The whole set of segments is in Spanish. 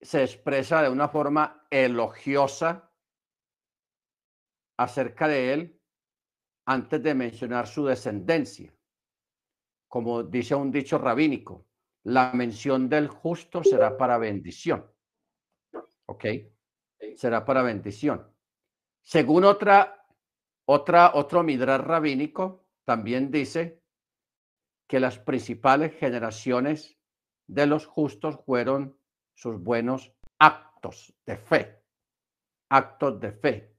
se expresa de una forma elogiosa acerca de él antes de mencionar su descendencia. Como dice un dicho rabínico, la mención del justo será para bendición. ¿Ok? Será para bendición. Según otra, otra, otro midrar rabínico, también dice que las principales generaciones de los justos fueron sus buenos actos de fe. Actos de fe.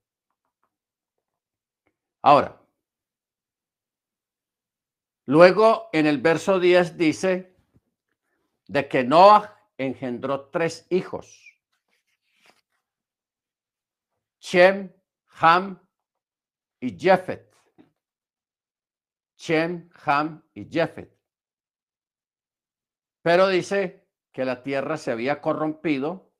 Ahora, luego en el verso 10 dice de que Noah engendró tres hijos. Shem, Ham y Jefet. Shem, Ham y Jefet. Pero dice que la tierra se había corrompido.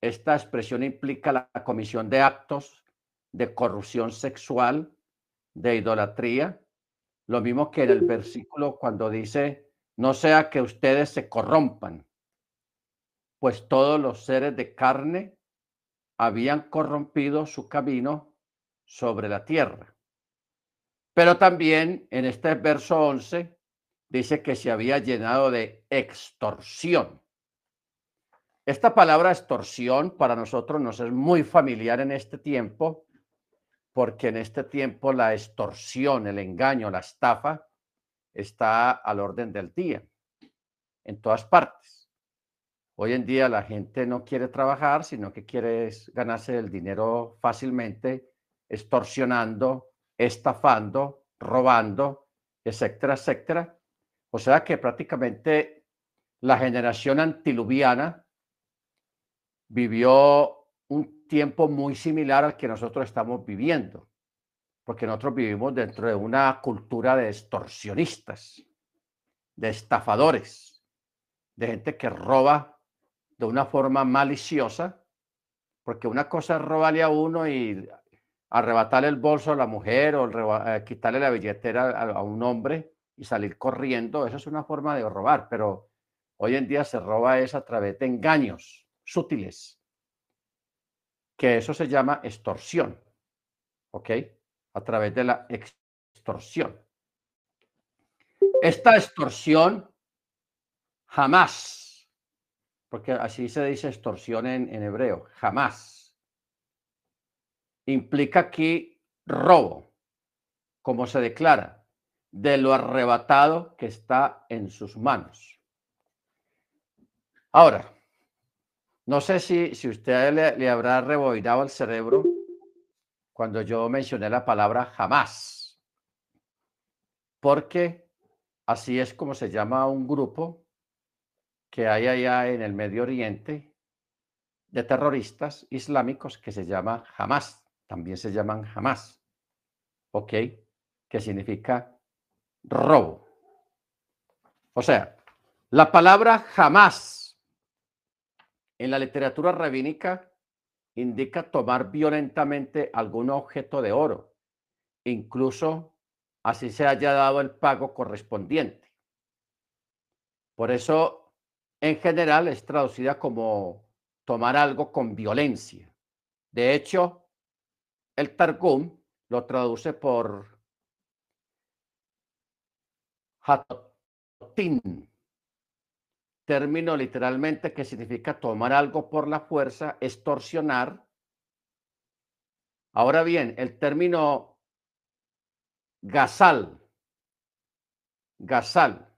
Esta expresión implica la comisión de actos de corrupción sexual, de idolatría. Lo mismo que en el versículo cuando dice, no sea que ustedes se corrompan, pues todos los seres de carne habían corrompido su camino sobre la tierra. Pero también en este verso 11 dice que se había llenado de extorsión. Esta palabra extorsión para nosotros nos es muy familiar en este tiempo, porque en este tiempo la extorsión, el engaño, la estafa está al orden del día, en todas partes. Hoy en día la gente no quiere trabajar, sino que quiere ganarse el dinero fácilmente, extorsionando, estafando, robando, etcétera, etcétera. O sea que prácticamente la generación antiluviana vivió un tiempo muy similar al que nosotros estamos viviendo, porque nosotros vivimos dentro de una cultura de extorsionistas, de estafadores, de gente que roba de una forma maliciosa, porque una cosa es robarle a uno y arrebatarle el bolso a la mujer o eh, quitarle la billetera a, un hombre y salir corriendo, eso es una forma de robar, pero hoy en día se roba es a través de engaños sutiles, que eso se llama extorsión, ¿ok? A través de la extorsión. Esta extorsión jamás, porque así se dice extorsión en, en hebreo, jamás implica aquí robo, como se declara, de lo arrebatado que está en sus manos. Ahora, no sé si, si usted le, habrá rebobinado el cerebro cuando yo mencioné la palabra jamás, porque así es como se llama un grupo que hay allá en el Medio Oriente de terroristas islámicos que se llama Hamas también se llaman jamás, ¿ok? Que significa robo. O sea, la palabra jamás en la literatura rabínica indica tomar violentamente algún objeto de oro, incluso así se haya dado el pago correspondiente. Por eso, en general, es traducida como tomar algo con violencia. De hecho, el Targum lo traduce por hatotin, término literalmente que significa tomar algo por la fuerza, extorsionar. Ahora bien, el término gasal, gasal,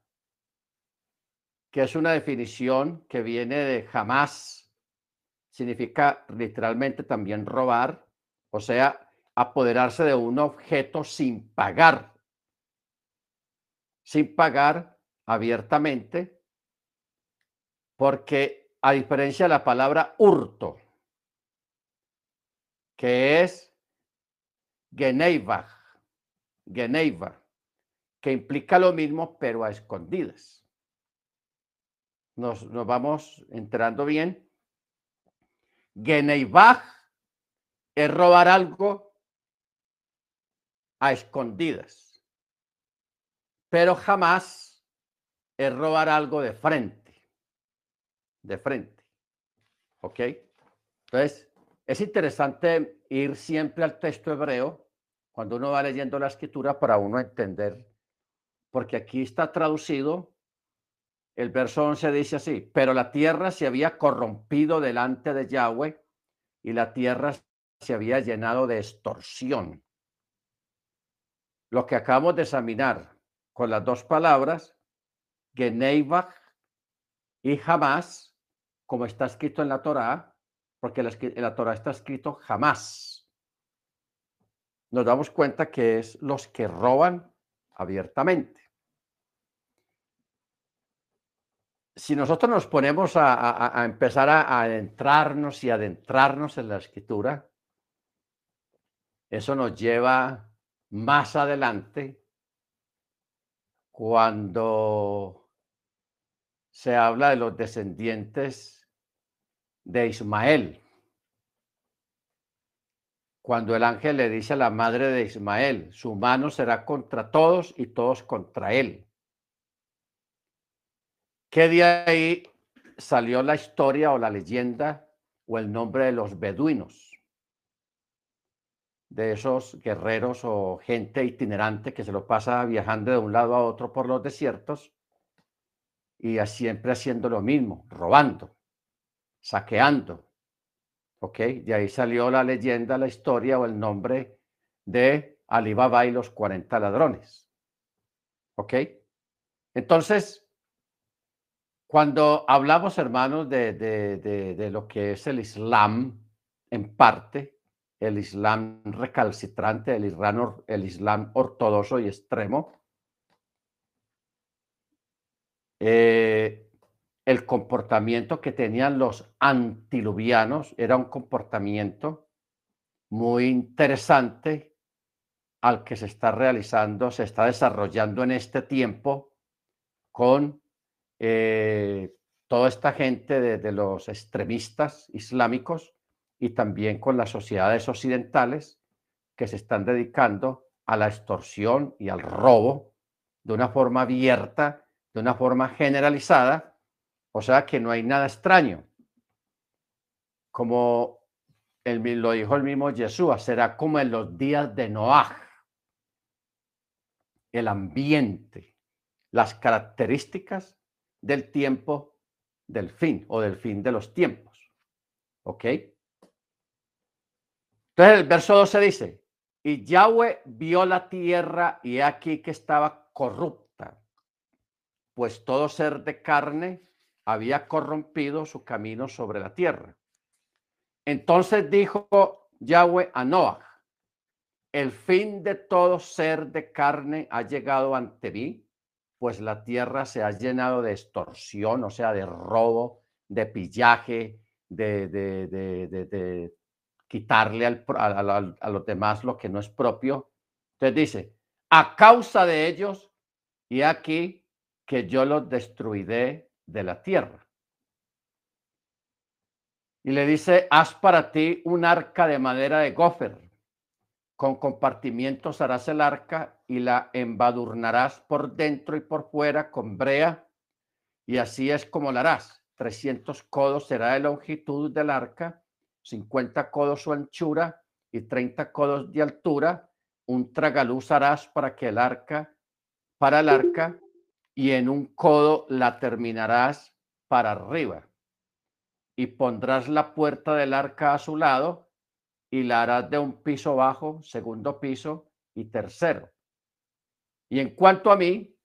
que es una definición que viene de jamás, significa literalmente también robar o sea, apoderarse de un objeto sin pagar, sin pagar abiertamente, porque a diferencia de la palabra hurto, que es Geneiva, Geneiva, que implica lo mismo, pero a escondidas. Nos, nos vamos enterando bien. Geneivach es robar algo a escondidas, pero jamás es robar algo de frente, de frente. ¿Ok? Entonces, es interesante ir siempre al texto hebreo cuando uno va leyendo la escritura para uno entender, porque aquí está traducido, el verso 11 dice así, pero la tierra se había corrompido delante de Yahweh y la tierra se había llenado de extorsión. Lo que acabamos de examinar con las dos palabras, Geneivach y jamás, como está escrito en la Torá, porque en la Torá está escrito jamás. Nos damos cuenta que es los que roban abiertamente. Si nosotros nos ponemos a, empezar a adentrarnos y adentrarnos en la escritura, eso nos lleva más adelante cuando se habla de los descendientes de Ismael. Cuando el ángel le dice a la madre de Ismael, su mano será contra todos y todos contra él. ¿Qué de ahí salió la historia o la leyenda o el nombre de los beduinos? De esos guerreros o gente itinerante que se lo pasa viajando de un lado a otro por los desiertos y siempre haciendo lo mismo, robando, saqueando. ¿Ok? De ahí salió la leyenda, la historia o el nombre de Alibaba y los 40 ladrones. ¿Ok? Entonces, cuando hablamos, hermanos, de, de lo que es el Islam, en parte, el Islam recalcitrante, el Islam, el Islam ortodoxo y extremo, eh, el comportamiento que tenían los antiluvianos era un comportamiento muy interesante al que se está realizando, se está desarrollando en este tiempo con eh, toda esta gente de los extremistas islámicos y también con las sociedades occidentales que se están dedicando a la extorsión y al robo de una forma abierta, de una forma generalizada, o sea que no hay nada extraño. Como el, lo dijo el mismo Yeshua, será como en los días de Noah. El ambiente, las características del tiempo del fin o del fin de los tiempos. ¿Ok? Entonces el verso 12 dice, y Yahweh vio la tierra y aquí que estaba corrupta, pues todo ser de carne había corrompido su camino sobre la tierra. Entonces dijo Yahweh a Noah, el fin de todo ser de carne ha llegado ante mí, pues la tierra se ha llenado de extorsión, o sea, de robo, de pillaje, de, de, de quitarle a, los demás lo que no es propio. Entonces dice, a causa de ellos, y aquí que yo los destruiré de la tierra. Y le dice, haz para ti un arca de madera de gofer. Con compartimientos harás el arca y la embadurnarás por dentro y por fuera con brea. Y así es como la harás. 300 codos será de longitud del arca 50 codos su anchura y 30 codos de altura, un tragaluz harás para que el arca, para el arca, y en un codo la terminarás para arriba. Y pondrás la puerta del arca a su lado y la harás de un piso bajo, segundo piso y tercero. Y en cuanto a mí,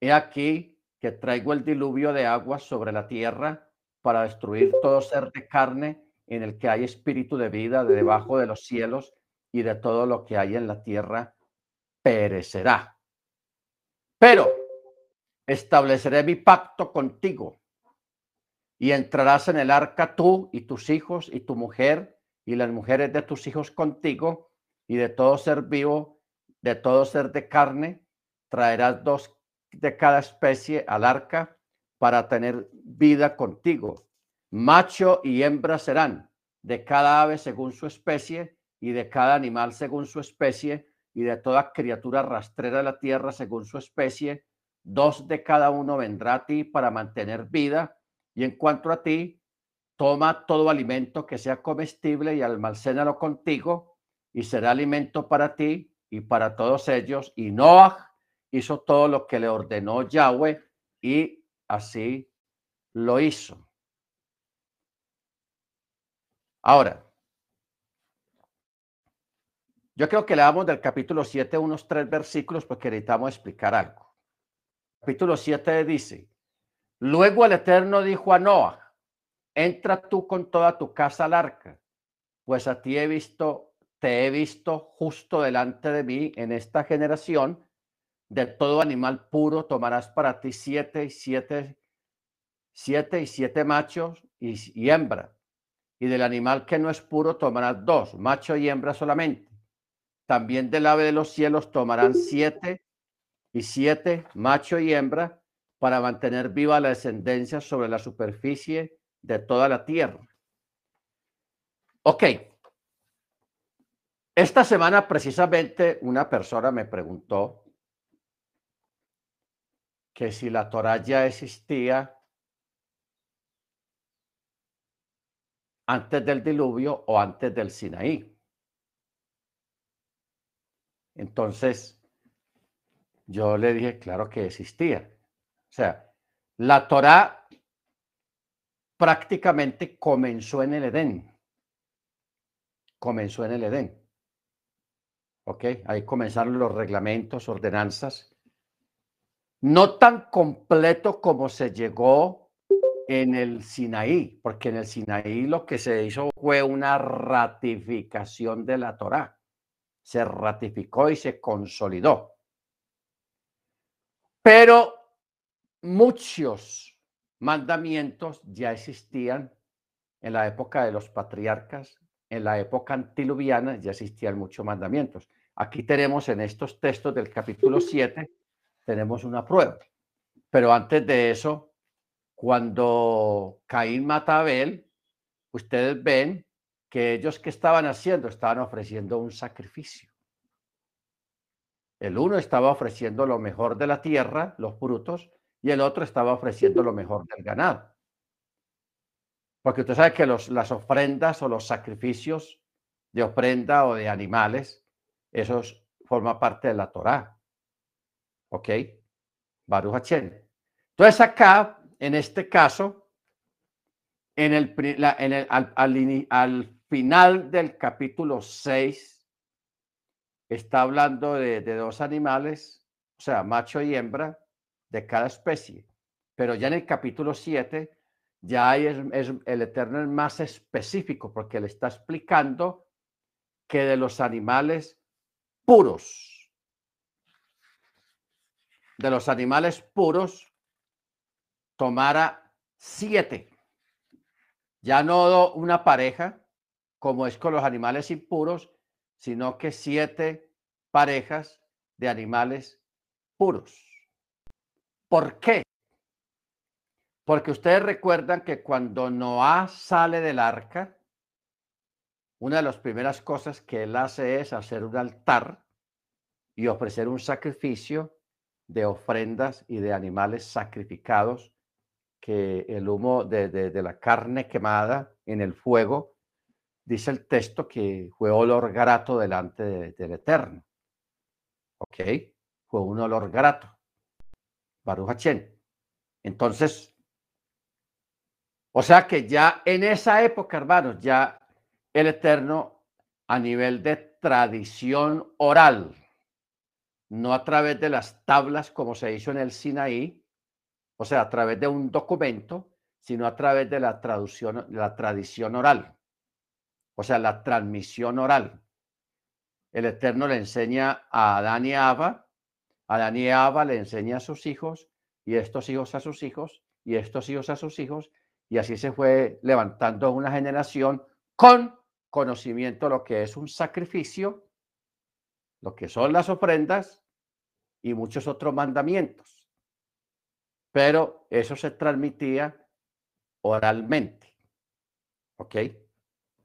he aquí que traigo el diluvio de aguas sobre la tierra para destruir todo ser de carne en el que hay espíritu de vida de debajo de los cielos y de todo lo que hay en la tierra perecerá. Pero estableceré mi pacto contigo y entrarás en el arca tú y tus hijos y tu mujer y las mujeres de tus hijos contigo y de todo ser vivo, de todo ser de carne, traerás dos de cada especie al arca para tener vida contigo. Macho y hembra serán de cada ave según su especie y de cada animal según su especie y de toda criatura rastrera de la tierra según su especie. Dos de cada uno vendrá a ti para mantener vida. Y en cuanto a ti, toma todo alimento que sea comestible y almacénalo contigo y será alimento para ti y para todos ellos. Y Noah hizo todo lo que le ordenó Yahweh y así lo hizo. Ahora, yo creo que le damos del capítulo 7 unos tres versículos porque necesitamos explicar algo. Capítulo 7 dice, luego el Eterno dijo a Noah, entra tú con toda tu casa al arca, pues a ti he visto, te he visto justo delante de mí en esta generación, de todo animal puro tomarás para ti siete y siete, siete y siete machos y, y hembra, y del animal que no es puro tomarás dos, macho y hembra solamente. También del ave de los cielos tomarán siete y siete, macho y hembra, para mantener viva la descendencia sobre la superficie de toda la tierra. Ok. Esta semana precisamente una persona me preguntó que si la Torah ya existía antes del diluvio o antes del Sinaí. Entonces, yo le dije, claro que existía. O sea, la Torah prácticamente comenzó en el Edén. Comenzó en el Edén. ¿Ok? Ahí comenzaron los reglamentos, ordenanzas. No tan completo como se llegó en el Sinaí, porque en el Sinaí lo que se hizo fue una ratificación de la Torá. Se ratificó y se consolidó. Pero muchos mandamientos ya existían en la época de los patriarcas, en la época antiluviana ya existían muchos mandamientos. Aquí tenemos en estos textos del capítulo 7, tenemos una prueba. Pero antes de eso, cuando Caín mata a Abel, ustedes ven que ellos que estaban haciendo, estaban ofreciendo un sacrificio. El uno estaba ofreciendo lo mejor de la tierra, los frutos, y el otro estaba ofreciendo lo mejor del ganado. Porque usted sabe que las ofrendas o los sacrificios de ofrenda o de animales, eso forma parte de la Torá. ¿Ok? Baruch Hachem. Entonces acá, en este caso, en el, en el al, al, al, final del capítulo 6, está hablando de, dos animales, o sea, macho y hembra, de cada especie. Pero ya en el capítulo 7, ya es, el Eterno más específico porque le está explicando que de los animales puros, de los animales puros, tomara siete. Ya no una pareja, como es con los animales impuros, sino que siete parejas de animales puros. ¿Por qué? Porque ustedes recuerdan que cuando Noah sale del arca, una de las primeras cosas que él hace es hacer un altar y ofrecer un sacrificio de ofrendas y de animales sacrificados, que el humo de, de, de la carne quemada en el fuego, dice el texto que fue olor grato delante de, del Eterno. ¿Ok? Fue un olor grato. Baruch Entonces, o sea que ya en esa época, hermanos, ya el Eterno a nivel de tradición oral, no a través de las tablas como se hizo en el Sinaí, o sea, a través de un documento, sino a través de la traducción, la tradición oral, o sea, la transmisión oral. El Eterno le enseña a Adán y a Adán y Ava le enseña a sus hijos y estos hijos a sus hijos y estos hijos a sus hijos y así se fue levantando una generación con conocimiento de lo que es un sacrificio, lo que son las ofrendas y muchos otros mandamientos. Pero eso se transmitía oralmente. ¿Ok?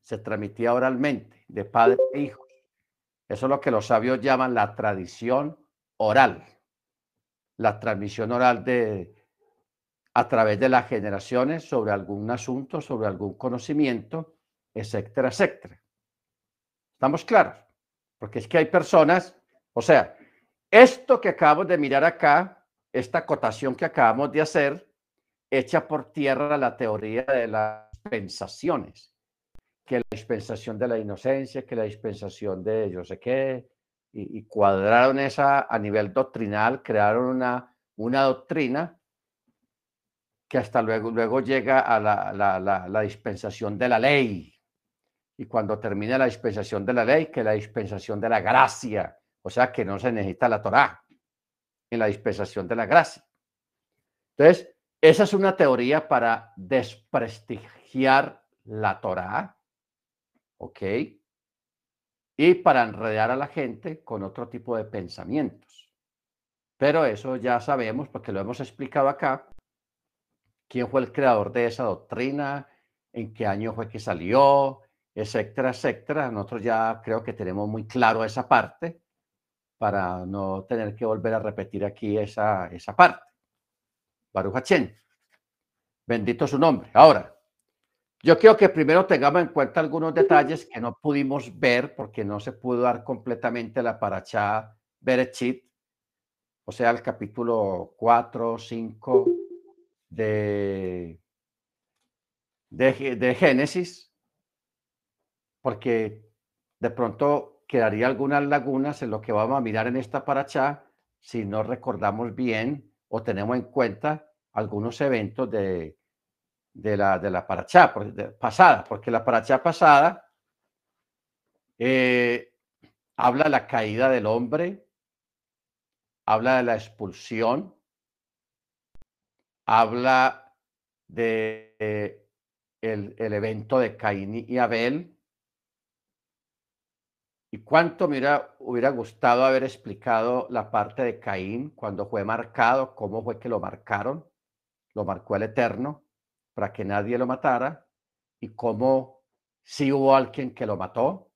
Se transmitía oralmente, de padre e hijos. Eso es lo que los sabios llaman la tradición oral, la transmisión oral de, a través de las generaciones sobre algún asunto, sobre algún conocimiento, etcétera, etcétera. ¿Estamos claros? Porque es que hay personas, o sea, esto que acabamos de mirar acá, esta acotación que acabamos de hacer, echa por tierra la teoría de las dispensaciones, que la dispensación de la inocencia, que la dispensación de yo sé qué, y, cuadraron esa a nivel doctrinal, crearon una, una doctrina que hasta luego, luego llega a la, la, la, dispensación de la ley. Y cuando termina la dispensación de la ley, que la dispensación de la gracia, o sea que no se necesita la Torá en la dispensación de la gracia. Entonces, esa es una teoría para desprestigiar la Torá, ¿ok? Y para enredar a la gente con otro tipo de pensamientos. Pero eso ya sabemos, porque lo hemos explicado acá, quién fue el creador de esa doctrina, en qué año fue que salió, etcétera, etcétera. Nosotros ya creo que tenemos muy claro esa parte para no tener que volver a repetir aquí esa, esa parte. Baruch Bendito su nombre. Ahora, yo quiero que primero tengamos en cuenta algunos detalles que no pudimos ver porque no se pudo dar completamente la paracha Berechit, o sea, el capítulo 4, 5, de, de, Génesis, porque de pronto quedaría algunas lagunas en lo que vamos a mirar en esta paracha si no recordamos bien o tenemos en cuenta algunos eventos de, de la, de la paracha pasada, porque la paracha pasada eh, habla de la caída del hombre, habla de la expulsión, habla de el, evento de Caín y Abel. ¿Y cuánto me hubiera, gustado haber explicado la parte de Caín cuando fue marcado, cómo fue que lo marcaron? Lo marcó el Eterno para que nadie lo matara y cómo si hubo alguien que lo mató,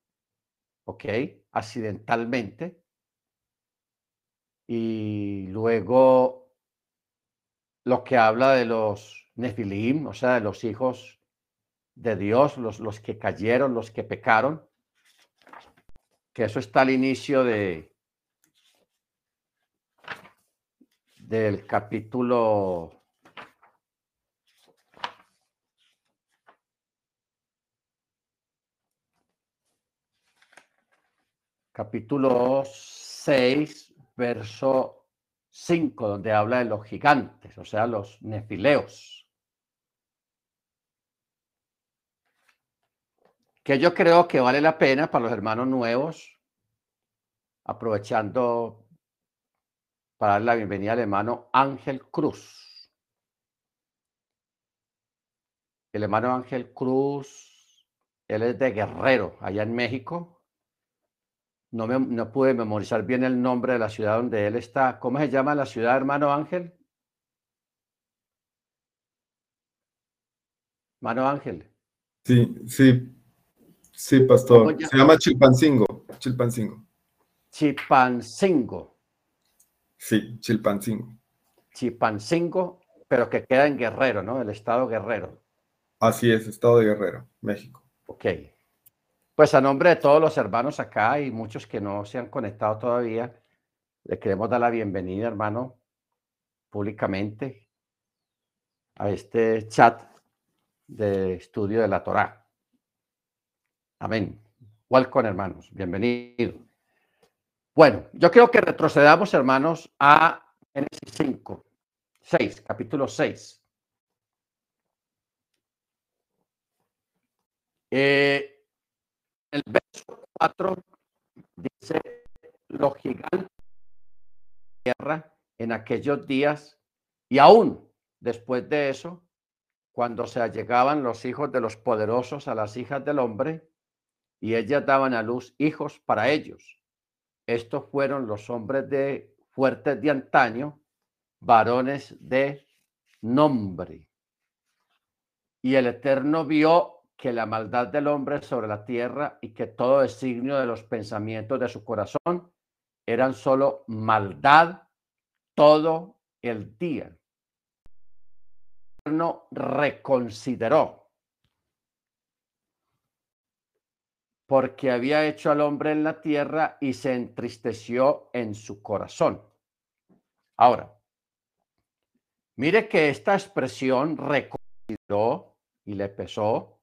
¿ok? Accidentalmente. Y luego lo que habla de los Nefilim, o sea, de los hijos de Dios, los, los que cayeron, los que pecaron, que eso está al inicio de del capítulo capítulo 6, verso 5, donde habla de los gigantes, o sea, los nefileos. Que yo creo que vale la pena para los hermanos nuevos, aprovechando para dar la bienvenida al hermano Ángel Cruz. El hermano Ángel Cruz, él es de Guerrero, allá en México no, me, no pude memorizar bien el nombre de la ciudad donde él está. ¿Cómo se llama la ciudad, hermano Ángel? Hermano Ángel. Sí, sí, sí, pastor. Se llama Chilpancingo. Chilpancingo. Chilpancingo. Sí, Chilpancingo. Chilpancingo, pero que queda en Guerrero, ¿no? El estado Guerrero. Así es, estado de Guerrero, México. Ok. Pues a nombre de todos los hermanos acá y muchos que no se han conectado todavía, le queremos dar la bienvenida, hermano, públicamente a este chat de estudio de la Torá. Amén. Welcome, hermanos. Bienvenido. Bueno, yo creo que retrocedamos, hermanos, a Génesis 5, 6, capítulo 6. Eh, el verso 4 dice, los gigantes de la tierra en aquellos días y aún después de eso, cuando se allegaban los hijos de los poderosos a las hijas del hombre y ellas daban a luz hijos para ellos. Estos fueron los hombres de fuertes de antaño, varones de nombre. Y el Eterno vio que la maldad del hombre sobre la tierra y que todo designio de los pensamientos de su corazón eran solo maldad todo el día. Eterno reconsideró, porque había hecho al hombre en la tierra y se entristeció en su corazón. Ahora, mire que esta expresión reconsideró y le pesó,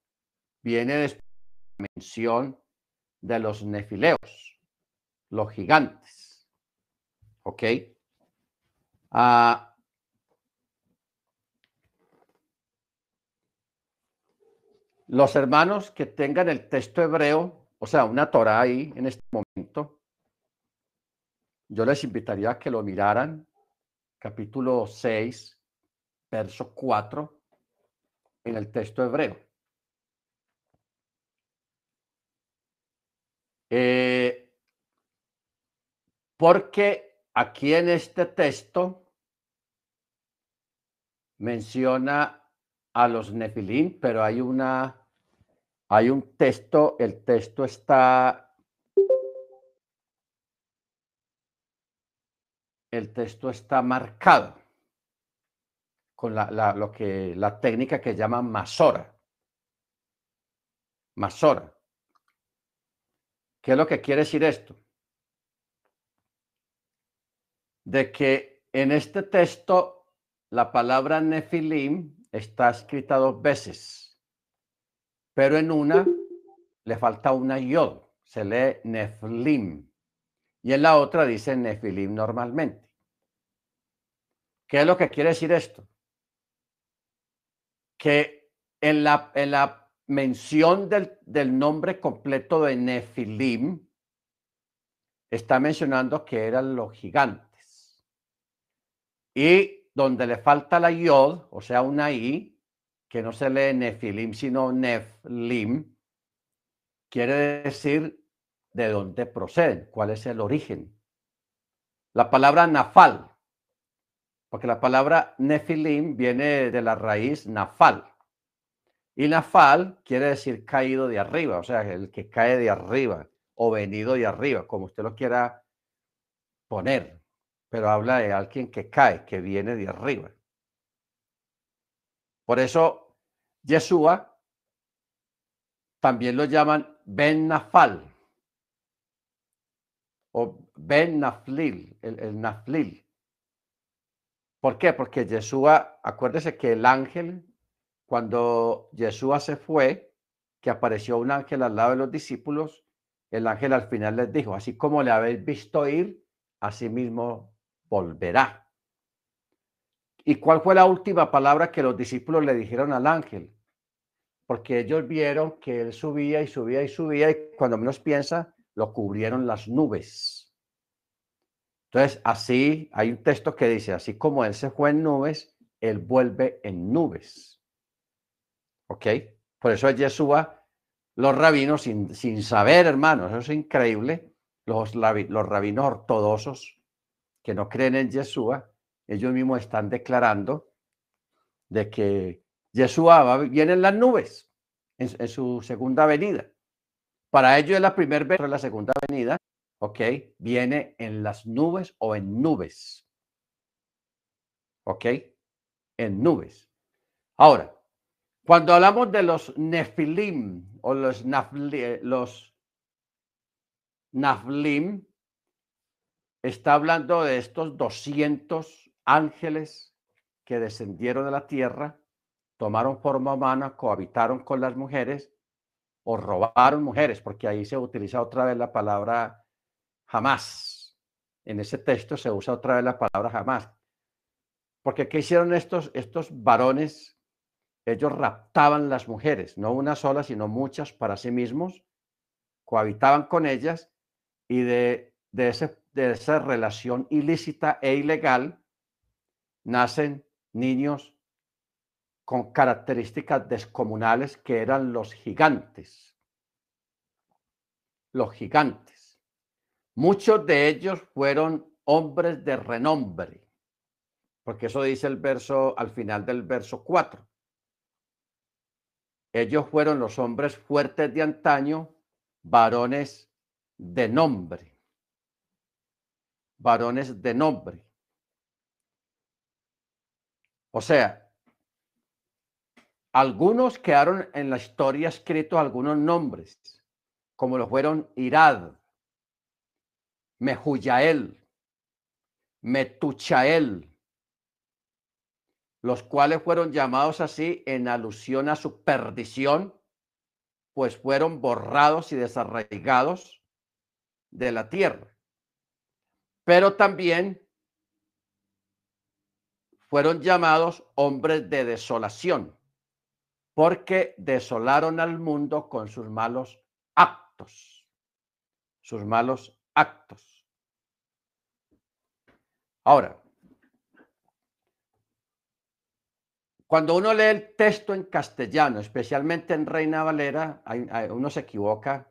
viene después de la mención de los nefileos, los gigantes. ¿Ok? Ah, los hermanos que tengan el texto hebreo, o sea, una Torah ahí en este momento, yo les invitaría a que lo miraran, capítulo 6, verso 4, en el texto hebreo. Eh, porque aquí en este texto menciona a los nefilim, pero hay una hay un texto, el texto está el texto está marcado con la, lo que, la técnica que llaman masora. Masora. ¿Qué es lo que quiere decir esto? De que en este texto la palabra nefilim está escrita dos veces, pero en una le falta una yod, se lee neflim, y en la otra dice nefilim normalmente. ¿Qué es lo que quiere decir esto? Que en la, en la mención del, del nombre completo de Nefilim está mencionando que eran los gigantes. Y donde le falta la yod, o sea, una i, que no se lee Nefilim, sino Neflim, quiere decir de dónde proceden, cuál es el origen. La palabra nafal, porque la palabra Nefilim viene de la raíz nafal. Y nafal quiere decir caído de arriba, o sea, el que cae de arriba o venido de arriba, como usted lo quiera poner, pero habla de alguien que cae, que viene de arriba. Por eso, Yeshua también lo llaman Ben Nafal o Ben Naflil, el, el Naflil. ¿Por qué? Porque Yeshua, acuérdese que el ángel cuando Jesús se fue, que apareció un ángel al lado de los discípulos, el ángel al final les dijo, así como le habéis visto ir, así mismo volverá. ¿Y cuál fue la última palabra que los discípulos le dijeron al ángel? Porque ellos vieron que él subía y subía y subía y cuando menos piensa, lo cubrieron las nubes. Entonces, así hay un texto que dice, así como él se fue en nubes, él vuelve en nubes. ¿Ok? Por eso es Yeshua, los rabinos, sin, sin saber, hermanos, eso es increíble, los, los rabinos ortodoxos que no creen en Yeshua, ellos mismos están declarando de que Yeshua viene en las nubes en, su segunda venida. Para ellos es la primera vez, la segunda venida, ¿ok? Viene en las nubes o en nubes. ¿Ok? En nubes. Ahora, cuando hablamos de los nefilim o los, nafli, los naflim, está hablando de estos 200 ángeles que descendieron de la tierra, tomaron forma humana, cohabitaron con las mujeres o robaron mujeres, porque ahí se utiliza otra vez la palabra jamás. En ese texto se usa otra vez la palabra jamás. Porque ¿qué hicieron estos, estos varones ellos raptaban las mujeres, no una sola, sino muchas para sí mismos, cohabitaban con ellas y de, de, de esa relación ilícita e ilegal nacen niños con características descomunales que eran los gigantes. Los gigantes. Muchos de ellos fueron hombres de renombre, porque eso dice el verso al final del verso 4. Ellos fueron los hombres fuertes de antaño, varones de nombre. Varones de nombre. O sea, algunos quedaron en la historia escritos algunos nombres, como lo fueron Irad, Mehuyael, Metuchael, los cuales fueron llamados así en alusión a su perdición, pues fueron borrados y desarraigados de la tierra. Pero también fueron llamados hombres de desolación, porque desolaron al mundo con sus malos actos, sus malos actos. Ahora, cuando uno lee el texto en castellano, especialmente en Reina Valera, uno se equivoca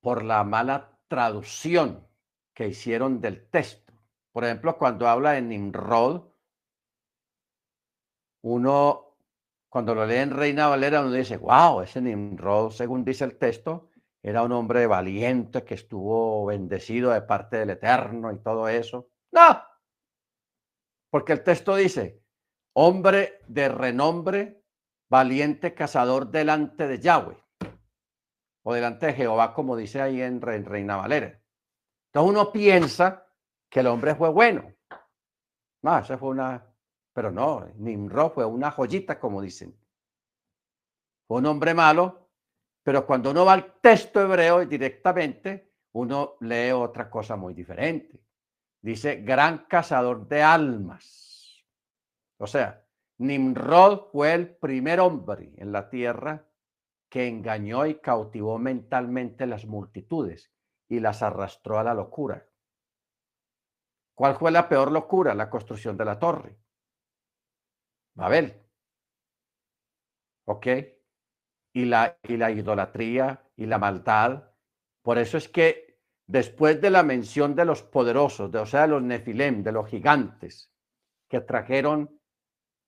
por la mala traducción que hicieron del texto. Por ejemplo, cuando habla de Nimrod, uno, cuando lo lee en Reina Valera, uno dice, wow, ese Nimrod, según dice el texto, era un hombre valiente que estuvo bendecido de parte del Eterno y todo eso. No, porque el texto dice, hombre de renombre, valiente cazador delante de Yahweh o delante de Jehová, como dice ahí en Reina Valera. Entonces uno piensa que el hombre fue bueno. No, esa fue una, pero no, Nimrod fue una joyita, como dicen. Fue un hombre malo, pero cuando uno va al texto hebreo directamente, uno lee otra cosa muy diferente. Dice, gran cazador de almas. O sea, Nimrod fue el primer hombre en la tierra que engañó y cautivó mentalmente las multitudes y las arrastró a la locura. ¿Cuál fue la peor locura? La construcción de la torre. Babel. ¿Ok? Y la, y la idolatría y la maldad. Por eso es que después de la mención de los poderosos, de, o sea, de los nefilem, de los gigantes, que trajeron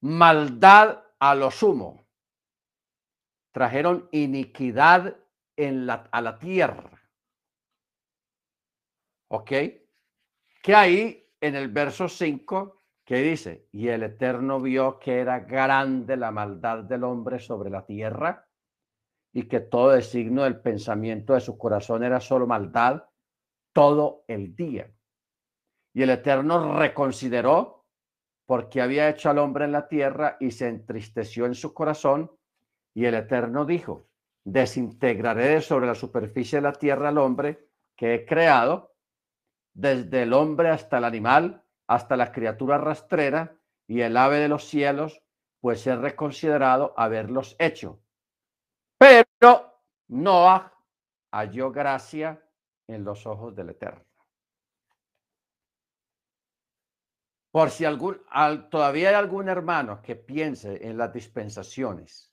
maldad a lo sumo, trajeron iniquidad en la, a la tierra. ¿Ok? Que ahí en el verso 5, que dice, y el Eterno vio que era grande la maldad del hombre sobre la tierra y que todo el signo del pensamiento de su corazón era solo maldad todo el día. Y el Eterno reconsideró porque había hecho al hombre en la tierra y se entristeció en su corazón y el Eterno dijo, desintegraré sobre la superficie de la tierra al hombre que he creado, desde el hombre hasta el animal, hasta la criatura rastrera y el ave de los cielos, pues he reconsiderado haberlos hecho. Pero Noah halló gracia en los ojos del Eterno. Por si algún, todavía hay algún hermano que piense en las dispensaciones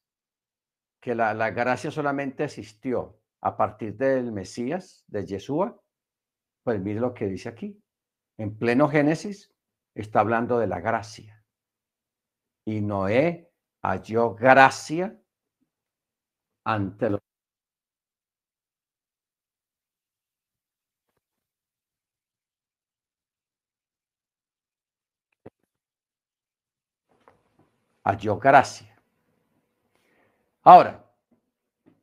que la, gracia solamente existió a partir del Mesías, de Yeshua, pues mire lo que dice aquí. En pleno Génesis está hablando de la gracia. Y Noé halló gracia ante los halló gracia. Ahora,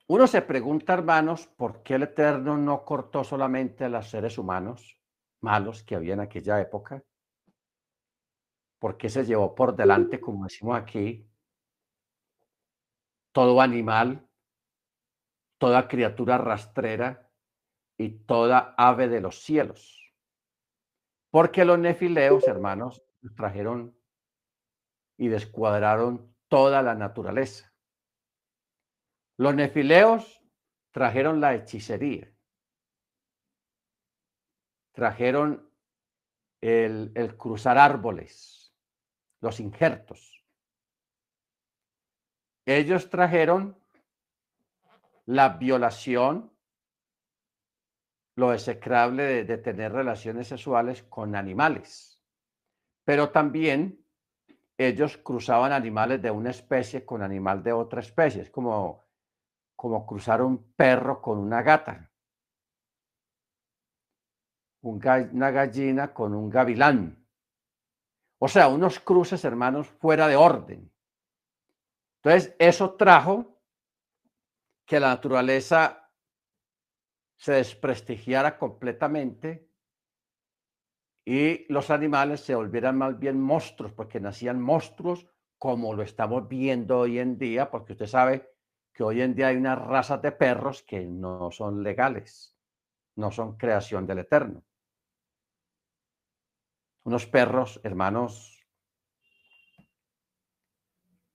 uno se pregunta, hermanos, ¿por qué el Eterno no cortó solamente a los seres humanos malos que había en aquella época? ¿Por qué se llevó por delante, como decimos aquí, todo animal, toda criatura rastrera y toda ave de los cielos? Porque los nefileos, hermanos, trajeron y descuadraron toda la naturaleza. Los nefileos trajeron la hechicería, trajeron el, cruzar árboles, los injertos. Ellos trajeron la violación, lo execrable de, tener relaciones sexuales con animales. Pero también ellos cruzaban animales de una especie con animal de otra especie. Es como como cruzar un perro con una gata, una gallina con un gavilán. O sea, unos cruces, hermanos, fuera de orden. Entonces, eso trajo que la naturaleza se desprestigiara completamente y los animales se volvieran más bien monstruos, porque nacían monstruos como lo estamos viendo hoy en día, porque usted sabe que hoy en día hay unas razas de perros que no son legales, no son creación del Eterno. Unos perros, hermanos,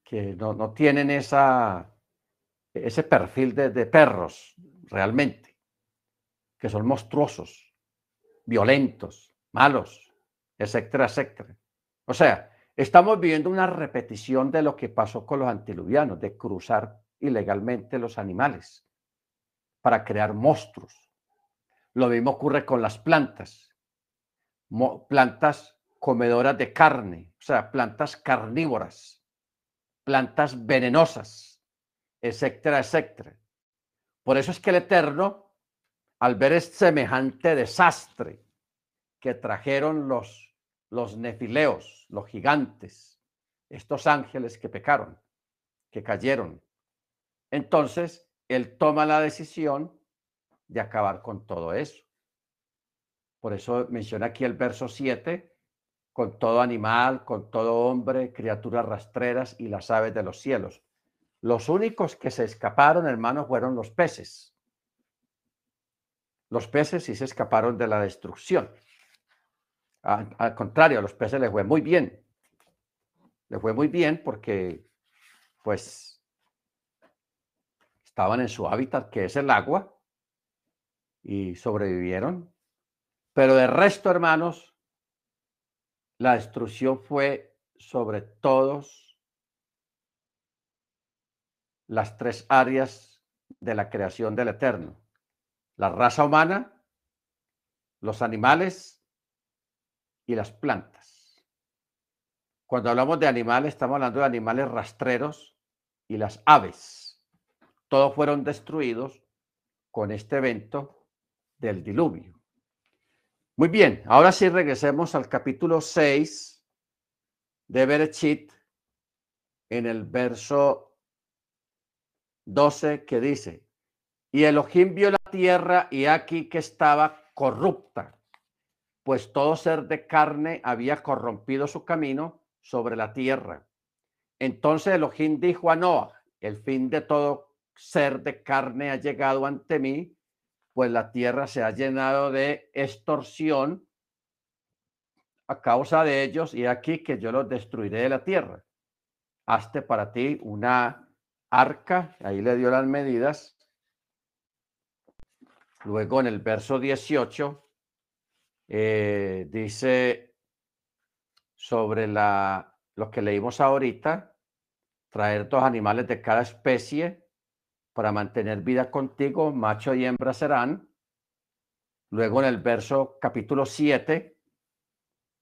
que no, tienen esa, ese perfil de, de perros realmente, que son monstruosos, violentos, malos, etcétera, etcétera. O sea, estamos viviendo una repetición de lo que pasó con los antiluvianos, de cruzar ilegalmente los animales para crear monstruos. Lo mismo ocurre con las plantas, plantas comedoras de carne, o sea, plantas carnívoras, plantas venenosas, etcétera, etcétera. Por eso es que el Eterno, al ver este semejante desastre que trajeron los, los nefileos, los gigantes, estos ángeles que pecaron, que cayeron, entonces, él toma la decisión de acabar con todo eso. Por eso menciona aquí el verso 7, con todo animal, con todo hombre, criaturas rastreras y las aves de los cielos. Los únicos que se escaparon, hermanos, fueron los peces. Los peces sí se escaparon de la destrucción. Al, contrario, a los peces les fue muy bien. Les fue muy bien porque, pues, estaban en su hábitat, que es el agua, y sobrevivieron. Pero de resto, hermanos, la destrucción fue sobre todos las tres áreas de la creación del Eterno. La raza humana, los animales y las plantas. Cuando hablamos de animales, estamos hablando de animales rastreros y las aves todos fueron destruidos con este evento del diluvio. Muy bien, ahora sí regresemos al capítulo 6 de Berechit en el verso 12 que dice, y Elohim vio la tierra y aquí que estaba corrupta, pues todo ser de carne había corrompido su camino sobre la tierra. Entonces Elohim dijo a Noah, el fin de todo ser de carne ha llegado ante mí, pues la tierra se ha llenado de extorsión a causa de ellos, y aquí que yo los destruiré de la tierra. Hazte para ti una arca, ahí le dio las medidas. Luego en el verso 18 eh, dice sobre la, lo que leímos ahorita, traer dos animales de cada especie para mantener vida contigo, macho y hembra serán. Luego en el verso capítulo 7,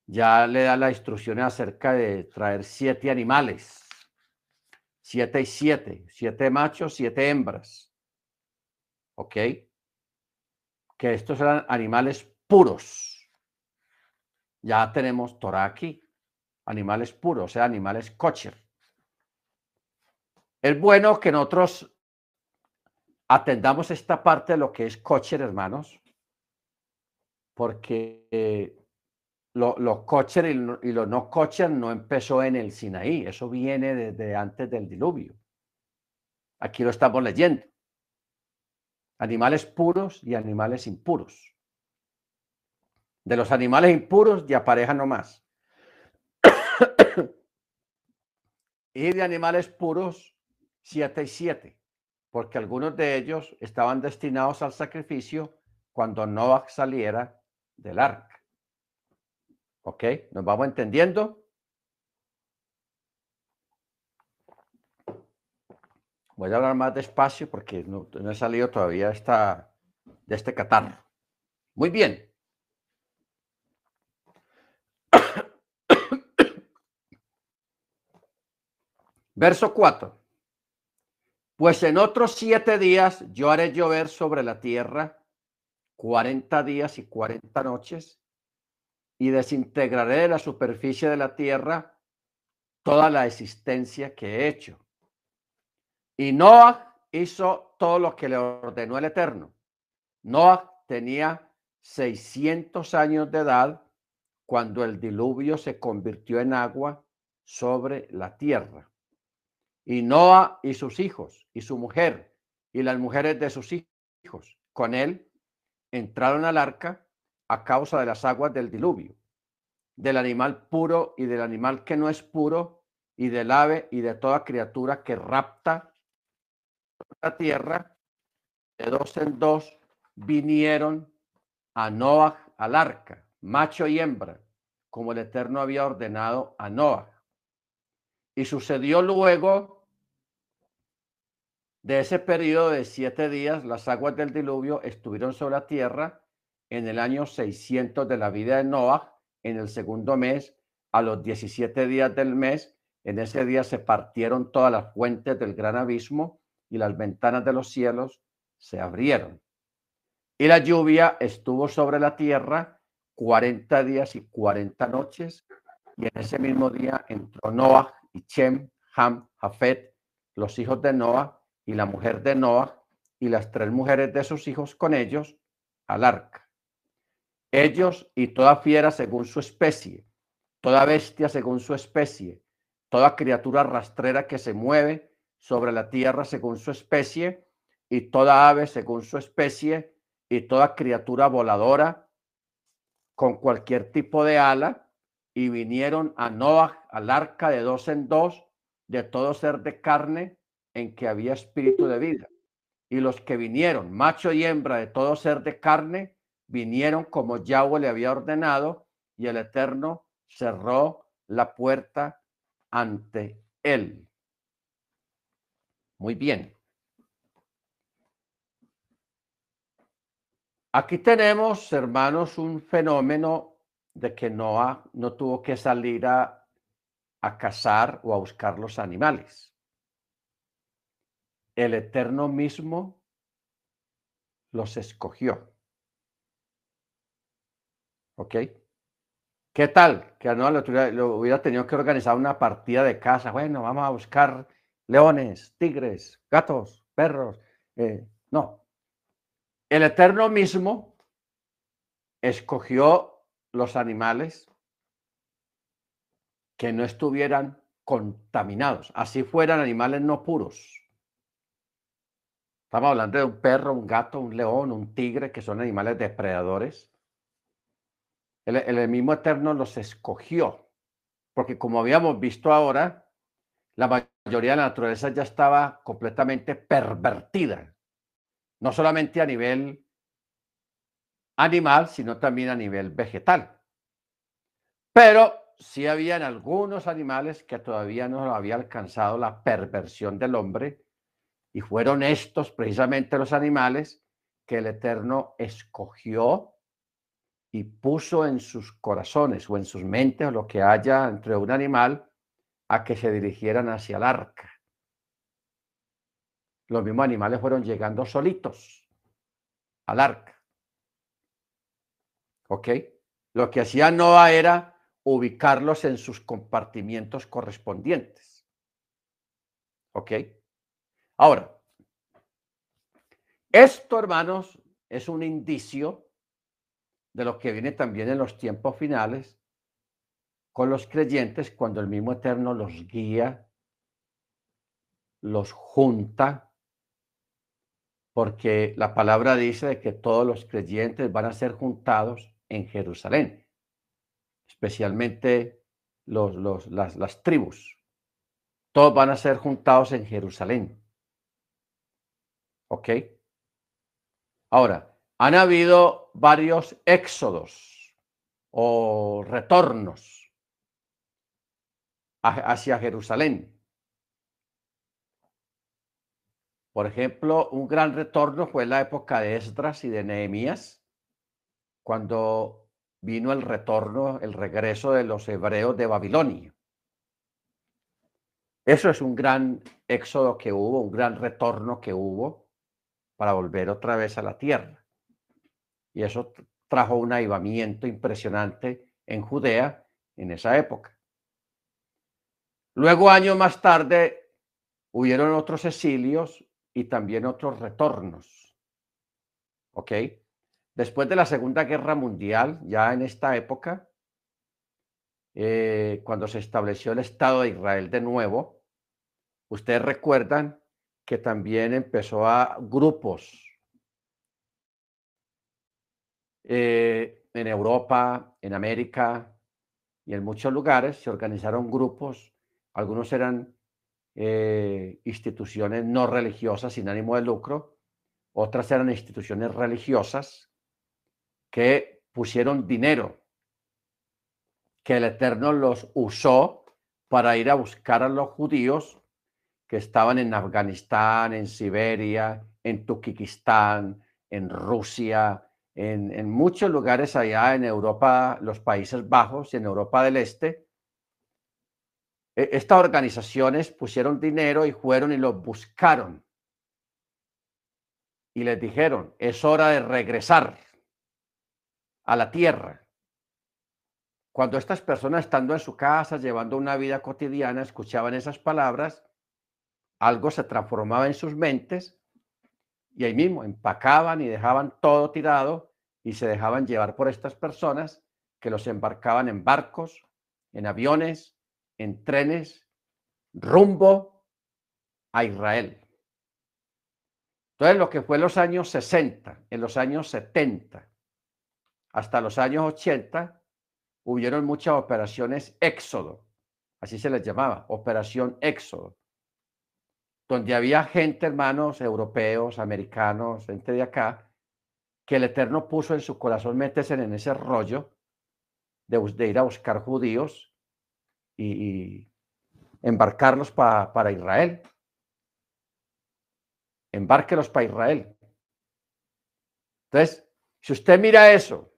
ya le da la instrucción acerca de traer siete animales. Siete y siete. Siete machos, siete hembras. ¿Ok? Que estos eran animales puros. Ya tenemos Torah aquí. Animales puros, o sea, animales kosher. Es bueno que nosotros atendamos esta parte de lo que es kosher, hermanos, porque eh, lo, lo kosher y lo, no kosher no empezó en el Sinaí, eso viene desde antes del diluvio. Aquí lo estamos leyendo. Animales puros y animales impuros. De los animales impuros, de apareja nomás. y de animales puros, siete y siete porque algunos de ellos estaban destinados al sacrificio cuando Noah saliera del arca. ¿Ok? ¿Nos vamos entendiendo? Voy a hablar más despacio porque no, he salido todavía esta, de este catarro. Muy bien. Verso 4. Pues en otros siete días yo haré llover sobre la tierra cuarenta días y cuarenta noches y desintegraré de la superficie de la tierra toda la existencia que he hecho. Y Noah hizo todo lo que le ordenó el Eterno. Noah tenía 600 años de edad cuando el diluvio se convirtió en agua sobre la tierra. Y Noah y sus hijos y su mujer y las mujeres de sus hijos con él entraron al arca a causa de las aguas del diluvio, del animal puro y del animal que no es puro, y del ave y de toda criatura que rapta la tierra, de dos en dos vinieron a Noah al arca, macho y hembra, como el Eterno había ordenado a Noah. Y sucedió luego de ese periodo de siete días, las aguas del diluvio estuvieron sobre la tierra en el año 600 de la vida de Noah, en el segundo mes, a los 17 días del mes, en ese día se partieron todas las fuentes del gran abismo y las ventanas de los cielos se abrieron. Y la lluvia estuvo sobre la tierra 40 días y 40 noches, y en ese mismo día entró Noah y Chem, Ham, Jafet, los hijos de Noah y la mujer de Noah y las tres mujeres de sus hijos con ellos al arca. Ellos y toda fiera según su especie, toda bestia según su especie, toda criatura rastrera que se mueve sobre la tierra según su especie, y toda ave según su especie, y toda criatura voladora con cualquier tipo de ala, y vinieron a Noah al arca de dos en dos, de todo ser de carne en que había espíritu de vida. Y los que vinieron, macho y hembra de todo ser de carne, vinieron como Yahweh le había ordenado, y el Eterno cerró la puerta ante él. Muy bien. Aquí tenemos, hermanos, un fenómeno de que Noah no tuvo que salir a, a cazar o a buscar los animales. El Eterno mismo los escogió. ¿Ok? ¿Qué tal? Que no lo hubiera, tenido que organizar una partida de casa. Bueno, vamos a buscar leones, tigres, gatos, perros. Eh, no. El Eterno mismo escogió los animales que no estuvieran contaminados, así fueran animales no puros. Estamos hablando de un perro, un gato, un león, un tigre, que son animales depredadores el, mismo Eterno los escogió, porque como habíamos visto ahora, la mayoría de la naturaleza ya estaba completamente pervertida, no solamente a nivel animal, sino también a nivel vegetal. Pero sí habían algunos animales que todavía no había alcanzado la perversión del hombre, y fueron estos precisamente los animales que el Eterno escogió y puso en sus corazones o en sus mentes o lo que haya entre un animal a que se dirigieran hacia el arca. Los mismos animales fueron llegando solitos al arca. ¿Ok? Lo que hacía Noah era ubicarlos en sus compartimientos correspondientes. ¿Ok? Ahora, esto, hermanos, es un indicio de lo que viene también en los tiempos finales con los creyentes cuando el mismo Eterno los guía, los junta, porque la palabra dice de que todos los creyentes van a ser juntados en Jerusalén, especialmente los, las tribus. Todos van a ser juntados en Jerusalén. ¿Ok? Ahora, han habido varios éxodos o retornos hacia Jerusalén. Por ejemplo, un gran retorno fue la época de Esdras y de Nehemías, cuando vino el retorno, el regreso de los hebreos de Babilonia. Eso es un gran éxodo que hubo, un gran retorno que hubo para volver otra vez a la tierra y eso trajo un avivamiento impresionante en Judea en esa época. Luego, años más tarde, hubieron otros exilios y también otros retornos. ¿Ok? Después de la Segunda Guerra Mundial, ya en esta época, eh, cuando se estableció el Estado de Israel de nuevo, ustedes recuerdan que también empezó a grupos. Eh, en Europa, en América y en muchos lugares se organizaron grupos, algunos eran eh, instituciones no religiosas sin ánimo de lucro, otras eran instituciones religiosas que pusieron dinero, que el Eterno los usó para ir a buscar a los judíos que estaban en Afganistán, en Siberia, en Turquistán, en Rusia, en, en, muchos lugares allá en Europa, los Países Bajos y en Europa del Este. E, estas organizaciones pusieron dinero y fueron y los buscaron. Y les dijeron, es hora de regresar a la tierra. Cuando estas personas estando en su casa, llevando una vida cotidiana, escuchaban esas palabras, algo se transformaba en sus mentes y ahí mismo empacaban y dejaban todo tirado y se dejaban llevar por estas personas que los embarcaban en barcos, en aviones, en trenes, rumbo a Israel. Entonces, lo que fue en los años 60, en los años 70, hasta los años 80 hubieron muchas operaciones éxodo, así se les llamaba, operación éxodo, donde había gente, hermanos, europeos, americanos, gente de acá, que el Eterno puso en su corazón meterse en ese rollo de, ir a buscar judíos y, embarcarlos para Israel. Embárquelos para Israel. Entonces, si usted mira eso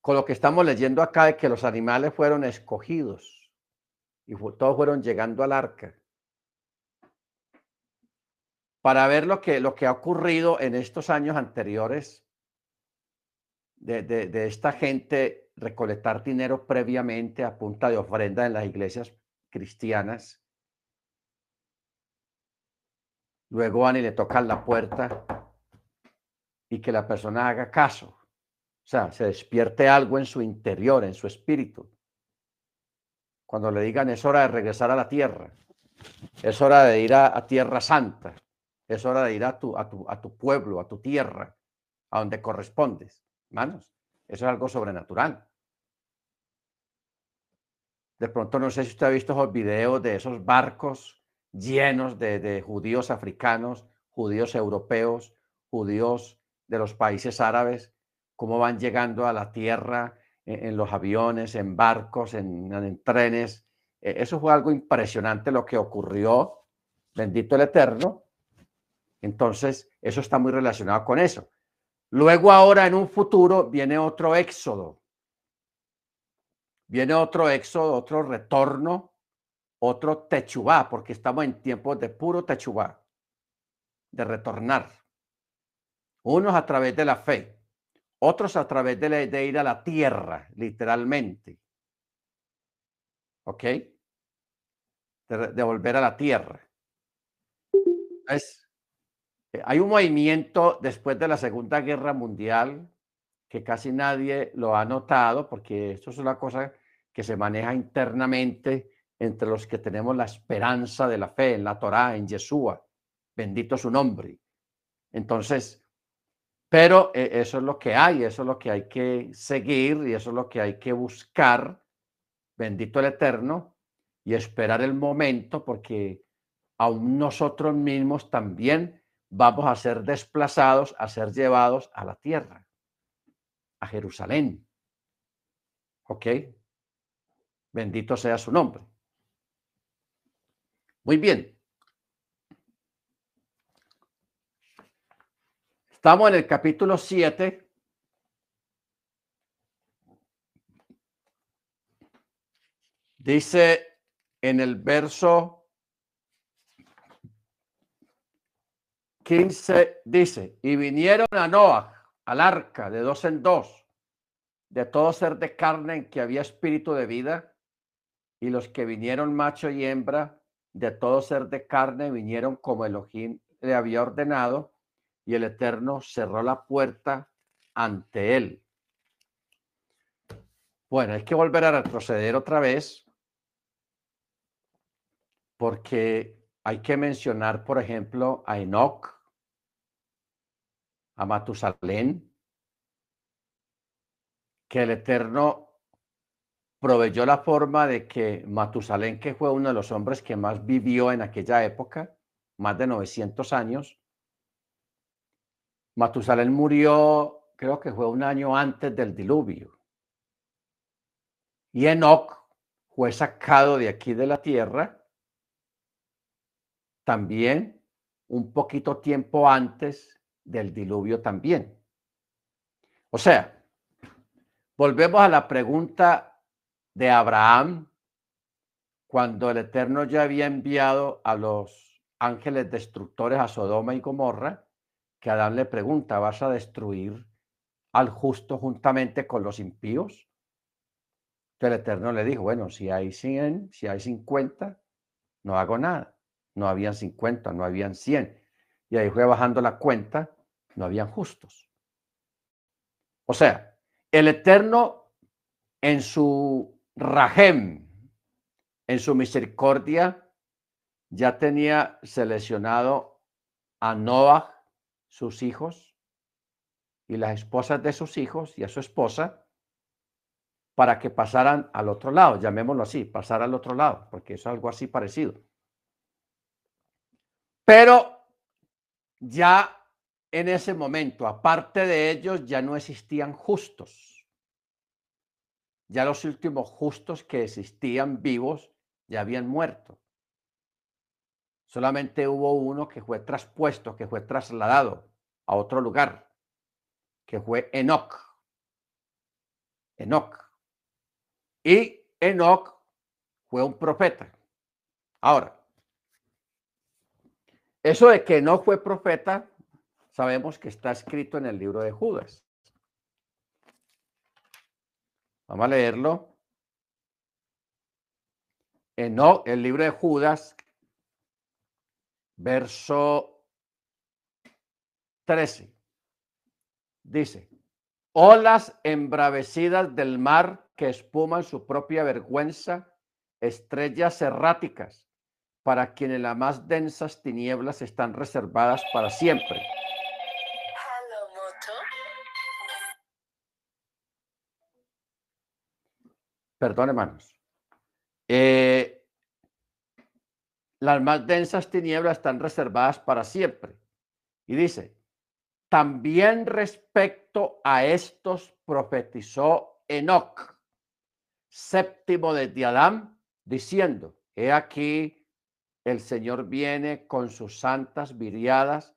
con lo que estamos leyendo acá de que los animales fueron escogidos y todos fueron llegando al arca para ver lo que, lo que ha ocurrido en estos años anteriores de, de esta gente recolectar dinero previamente a punta de ofrenda en las iglesias cristianas. Luego van y le tocan la puerta y que la persona haga caso. O sea, se despierte algo en su interior, en su espíritu. Cuando le digan es hora de regresar a la tierra, es hora de ir a, Tierra Santa, es hora de ir a tu, pueblo, a tu tierra, a donde correspondes. Hermanos, eso es algo sobrenatural. De pronto no sé si usted ha visto esos videos de esos barcos llenos de, judíos africanos, judíos europeos, judíos de los países árabes, cómo van llegando a la tierra en, los aviones, en barcos, en, trenes. E, eso fue algo impresionante lo que ocurrió, bendito el Eterno. Entonces, eso está muy relacionado con eso. Luego ahora en un futuro viene otro éxodo. Viene otro éxodo, otro retorno, otro techubá, porque estamos en tiempos de puro techubá, de retornar. Unos a través de la fe, otros a través de, ir a la tierra, literalmente. ¿Ok? De, volver a la tierra. Es, hay un movimiento después de la Segunda Guerra Mundial que casi nadie lo ha notado porque esto es una cosa que se maneja internamente entre los que tenemos la esperanza de la fe en la Torá, en Yeshua. Bendito su nombre. Entonces, pero eh, eso es lo que hay, eso es lo que hay que seguir y eso es lo que hay que buscar, bendito el Eterno, y esperar el momento porque aún nosotros mismos también vamos a ser desplazados, a ser llevados a la tierra, a Jerusalén. ¿Ok? Bendito sea su nombre. Muy bien. Estamos en el capítulo 7. Dice en el verso 15, dice, y vinieron a Noah, al arca, de dos en dos, de todo ser de carne en que había espíritu de vida, y los que vinieron macho y hembra, de todo ser de carne vinieron como Elohim le había ordenado y el Eterno cerró la puerta ante él. Bueno, hay que volver a retroceder otra vez porque hay que mencionar, por ejemplo, a Enoch, a Matusalén, que el Eterno proveyó la forma de que Matusalén, que fue uno de los hombres que más vivió en aquella época, más de 900 años, Matusalén murió, creo que fue un año antes del diluvio. Y Enoch fue sacado de aquí de la tierra también un poquito tiempo antes del diluvio también. O sea, volvemos a la pregunta de Abraham cuando el Eterno ya había enviado a los ángeles destructores a Sodoma y Gomorra que Adán le pregunta, ¿vas a destruir al justo juntamente con los impíos? Entonces el Eterno le dijo, bueno, si hay 100, si hay 50, no hago nada. No habían 50, no habían 100. Y ahí fue bajando la cuenta, no habían justos. O sea, el Eterno en su rajem, en su misericordia, ya tenía seleccionado a Noah sus hijos y las esposas de sus hijos y a su esposa para que pasaran al otro lado, llamémoslo así, pasar al otro lado, porque es algo así parecido. Pero ya en ese momento, aparte de ellos, ya no existían justos. Ya los últimos justos que existían vivos ya habían muerto. Solamente hubo uno que fue traspuesto, que fue trasladado a otro lugar, que fue Enoch. Enoch. Y Enoch fue un profeta. Ahora, eso de que no fue profeta, sabemos que está escrito en el libro de Judas. Vamos a leerlo. Enoch, el libro de Judas, verso 13. Dice, olas embravecidas del mar que espuman su propia vergüenza, estrellas erráticas, para quienes las más densas tinieblas están reservadas para siempre. Perdón, hermanos. Eh, las más densas tinieblas están reservadas para siempre. Y dice, también respecto a estos profetizó Enoch, séptimo de Adán, diciendo, he aquí, el Señor viene con sus santas viriadas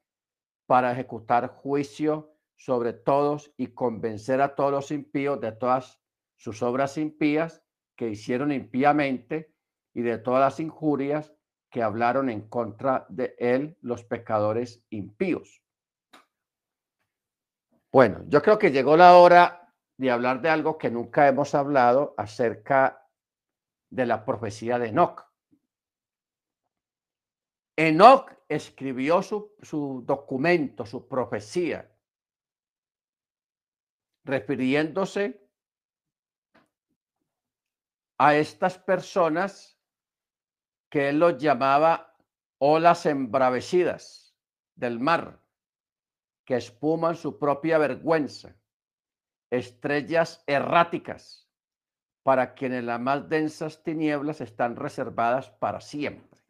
para ejecutar juicio sobre todos y convencer a todos los impíos de todas sus obras impías que hicieron impíamente y de todas las injurias que hablaron en contra de él los pecadores impíos. Bueno, yo creo que llegó la hora de hablar de algo que nunca hemos hablado acerca de la profecía de Enoch. Enoch escribió su, su documento, su profecía, refiriéndose a estas personas que él los llamaba olas embravecidas del mar, que espuman su propia vergüenza, estrellas erráticas, para quienes las más densas tinieblas están reservadas para siempre.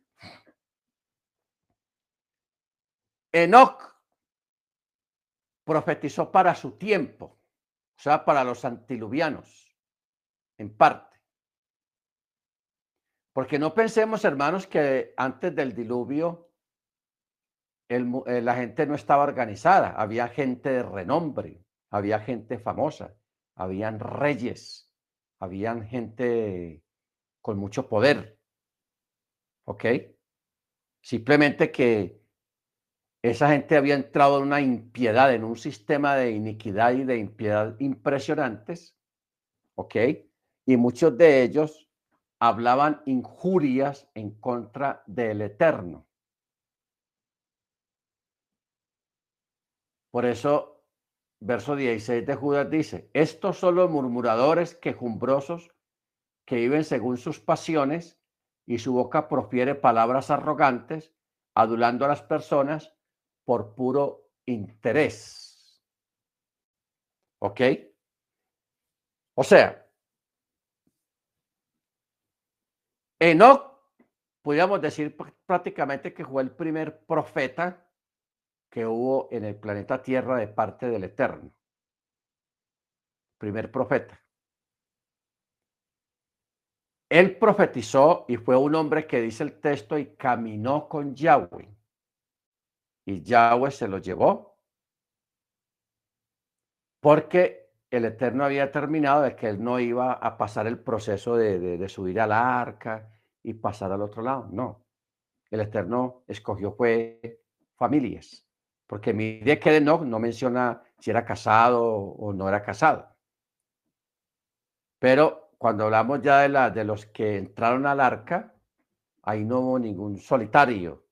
Enoch profetizó para su tiempo, o sea, para los antiluvianos, en parte. Porque no pensemos, hermanos, que antes del diluvio eh, la gente no estaba organizada. Había gente de renombre, había gente famosa, habían reyes, habían gente con mucho poder. ¿Ok? Simplemente que esa gente había entrado en una impiedad, en un sistema de iniquidad y de impiedad impresionantes. ¿Ok? Y muchos de ellos hablaban injurias en contra del Eterno. Por eso, verso 16 de Judas dice, estos son los murmuradores quejumbrosos que viven según sus pasiones y su boca profiere palabras arrogantes, adulando a las personas por puro interés. ¿Ok? O sea, Enoch, podríamos decir prácticamente que fue el primer profeta que hubo en el planeta Tierra de parte del Eterno. Primer profeta. Él profetizó y fue un hombre que dice el texto y caminó con Yahweh. Y Yahweh se lo llevó porque el Eterno había terminado de que él no iba a pasar el proceso de, subir al arca y pasar al otro lado. No. El Eterno escogió fue familias porque mire que no, no menciona si era casado o no era casado. Pero cuando hablamos ya de, de los que entraron al arca, ahí no hubo ningún solitario,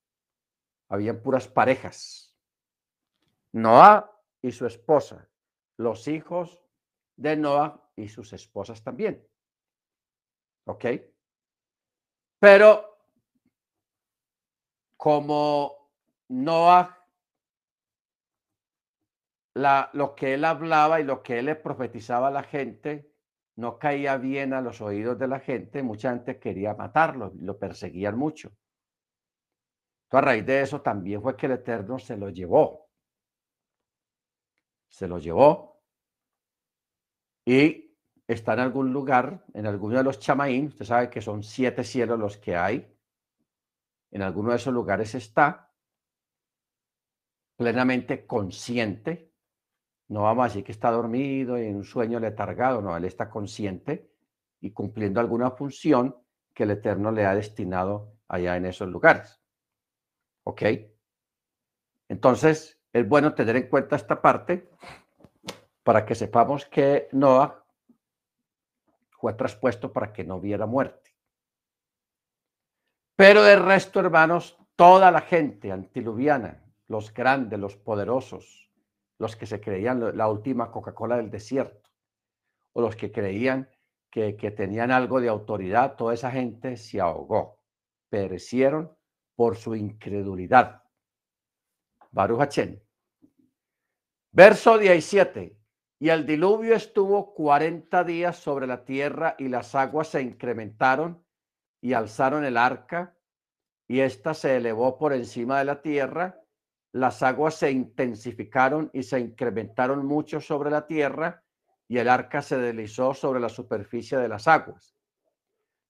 habían puras parejas. Noah y su esposa, los hijos de Noah y sus esposas también. ¿Ok? Pero como Noah lo que él hablaba y lo que él le profetizaba a la gente no caía bien a los oídos de la gente, mucha gente quería matarlo, lo perseguían mucho. Entonces, a raíz de eso también fue que el Eterno se lo llevó. Se lo llevó y está en algún lugar, en alguno de los chamaín, usted sabe que son siete cielos los que hay, en alguno de esos lugares está plenamente consciente no vamos a decir que está dormido en un sueño letargado, no, él está consciente y cumpliendo alguna función que el Eterno le ha destinado allá en esos lugares. ¿Ok? Entonces, es bueno tener en cuenta esta parte para que sepamos que Noah fue traspuesto para que no viera muerte. Pero el resto, hermanos, toda la gente antiluviana, los grandes, los poderosos, los que se creían la última Coca-Cola del desierto, o los que creían que, tenían algo de autoridad, toda esa gente se ahogó, perecieron por su incredulidad. Baruch Hachén. Verso 17. Y el diluvio estuvo 40 días sobre la tierra y las aguas se incrementaron y alzaron el arca y ésta se elevó por encima de la tierra las aguas se intensificaron y se incrementaron mucho sobre la tierra y el arca se deslizó sobre la superficie de las aguas.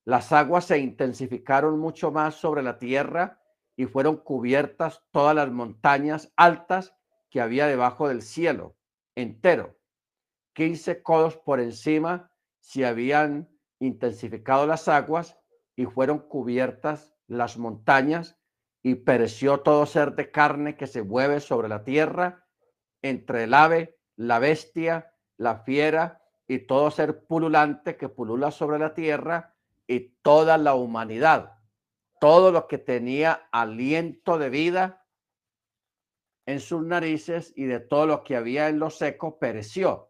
Las aguas se intensificaron mucho más sobre la tierra y fueron cubiertas todas las montañas altas que había debajo del cielo entero. 15 codos por encima se habían intensificado las aguas y fueron cubiertas las montañas y pereció todo ser de carne que se mueve sobre la tierra, entre el ave, la bestia, la fiera y todo ser pululante que pulula sobre la tierra y toda la humanidad. Todo lo que tenía aliento de vida en sus narices y de todo lo que había en lo seco pereció.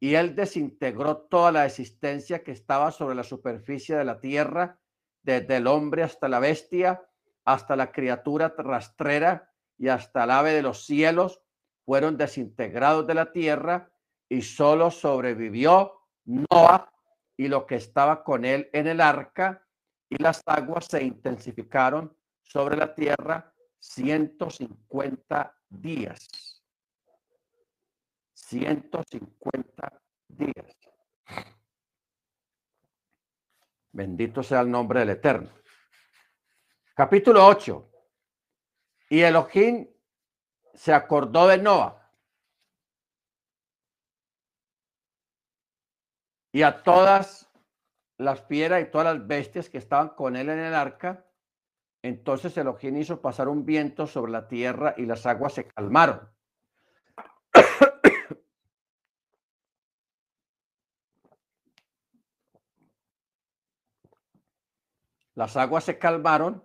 Y él desintegró toda la existencia que estaba sobre la superficie de la tierra, desde el hombre hasta la bestia, hasta la criatura rastrera y hasta el ave de los cielos fueron desintegrados de la tierra y solo sobrevivió Noah y lo que estaba con él en el arca y las aguas se intensificaron sobre la tierra 150 días. 150 días. Bendito sea el nombre del Eterno. Capítulo 8. Y Elohim se acordó de Noah y a todas las fieras y todas las bestias que estaban con él en el arca. Entonces Elohim hizo pasar un viento sobre la tierra y las aguas se calmaron. Las aguas se calmaron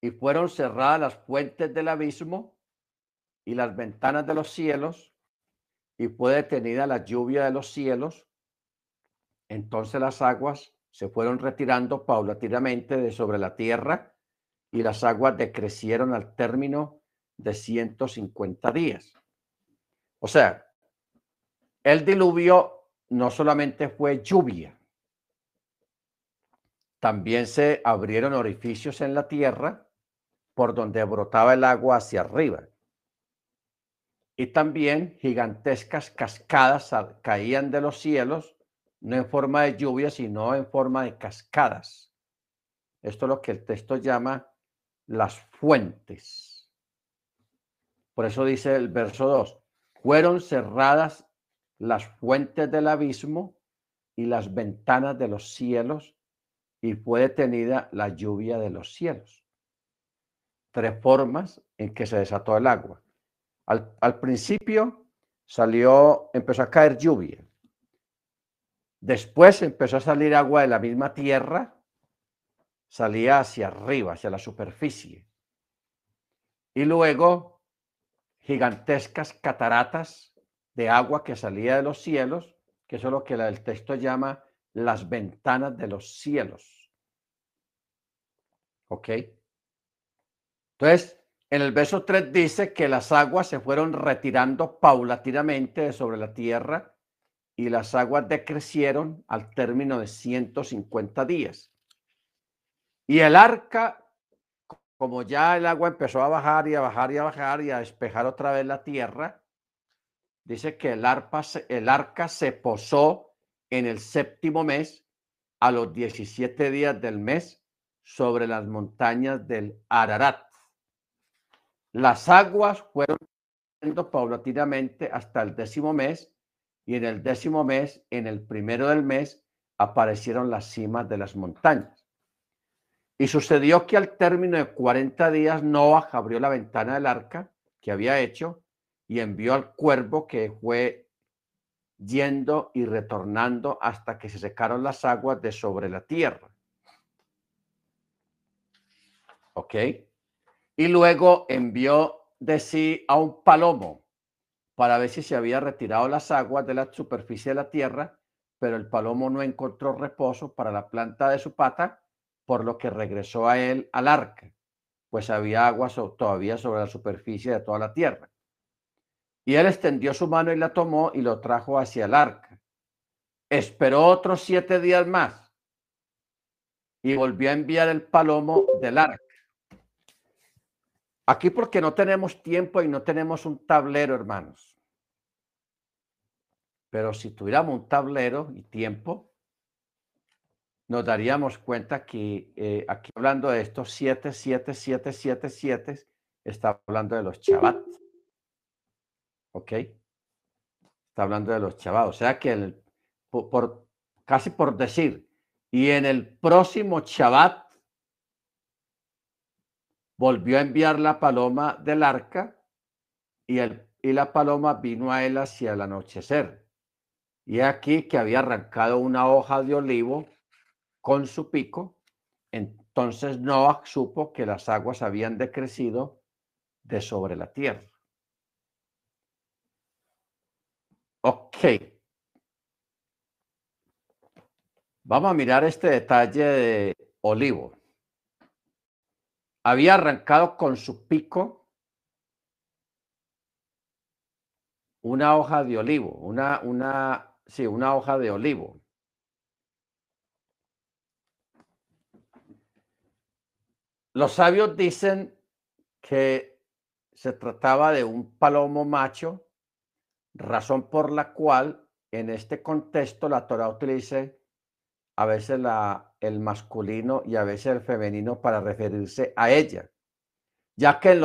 y fueron cerradas las fuentes del abismo y las ventanas de los cielos y fue detenida la lluvia de los cielos. Entonces las aguas se fueron retirando paulatinamente de sobre la tierra y las aguas decrecieron al término de 150 días. O sea, el diluvio no solamente fue lluvia, también se abrieron orificios en la tierra por donde brotaba el agua hacia arriba. Y también gigantescas cascadas caían de los cielos, no en forma de lluvia, sino en forma de cascadas. Esto es lo que el texto llama las fuentes. Por eso dice el verso 2, fueron cerradas las fuentes del abismo y las ventanas de los cielos y fue detenida la lluvia de los cielos. Tres formas en que se desató el agua. Al, al principio salió, empezó a caer lluvia. Después empezó a salir agua de la misma tierra, salía hacia arriba, hacia la superficie. Y luego gigantescas cataratas de agua que salía de los cielos, que eso es lo que el texto llama las ventanas de los cielos. ¿Ok? Entonces, en el verso 3 dice que las aguas se fueron retirando paulatinamente sobre la tierra y las aguas decrecieron al término de 150 días. Y el arca, como ya el agua empezó a bajar y a bajar y a bajar y a despejar otra vez la tierra, dice que el, arpa, el arca se posó en el séptimo mes, a los 17 días del mes, sobre las montañas del Ararat. Las aguas fueron paulatinamente hasta el décimo mes, y en el décimo mes, en el primero del mes, aparecieron las cimas de las montañas. Y sucedió que al término de 40 días Noah abrió la ventana del arca que había hecho y envió al cuervo que fue yendo y retornando hasta que se secaron las aguas de sobre la tierra. ¿Ok? Y luego envió de sí a un palomo para ver si se había retirado las aguas de la superficie de la tierra, pero el palomo no encontró reposo para la planta de su pata, por lo que regresó a él al arca, pues había aguas todavía sobre la superficie de toda la tierra. Y él extendió su mano y la tomó y lo trajo hacia el arca. Esperó otros siete días más y volvió a enviar el palomo del arca. Aquí porque no tenemos tiempo y no tenemos un tablero, hermanos. Pero si tuviéramos un tablero y tiempo, nos daríamos cuenta que eh, aquí hablando de estos siete, siete, siete, siete, siete, está hablando de los Shabbat. ¿Ok? Está hablando de los chavados. O sea que el, por, casi por decir, y en el próximo Shabbat volvió a enviar la paloma del arca y, el, y la paloma vino a él hacia el anochecer. Y aquí que había arrancado una hoja de olivo con su pico. Entonces Noah supo que las aguas habían decrecido de sobre la tierra. Ok. Vamos a mirar este detalle de olivo. Había arrancado con su pico una hoja de olivo, una, una, sí, una hoja de olivo. Los sabios dicen que se trataba de un palomo macho razón por la cual en este contexto la Torah utiliza a veces el masculino y a veces el femenino para referirse a ella, ya que en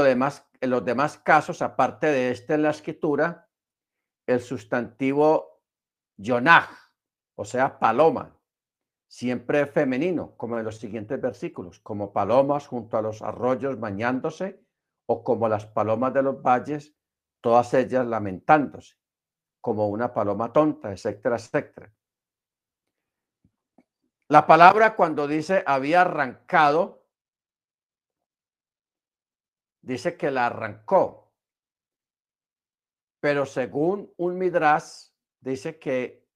los demás casos, aparte de este en la escritura, el sustantivo yonaj, o sea, paloma, siempre es femenino, como en los siguientes versículos, como palomas junto a los arroyos bañándose, o como las palomas de los valles, todas ellas lamentándose como una paloma tonta, etcétera, etcétera. La palabra cuando dice había arrancado, dice que la arrancó. Pero según un midras, dice que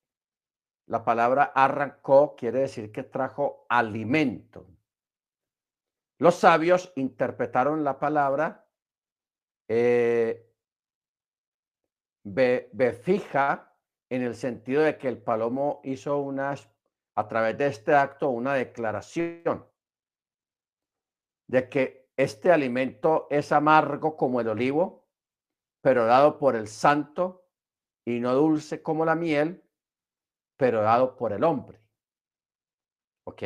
la palabra arrancó quiere decir que trajo alimento. Los sabios interpretaron la palabra eh, fija en el sentido de que el palomo hizo unas, a través de este acto una declaración de que este alimento es amargo como el olivo, pero dado por el santo, y no dulce como la miel, pero dado por el hombre. ¿Ok?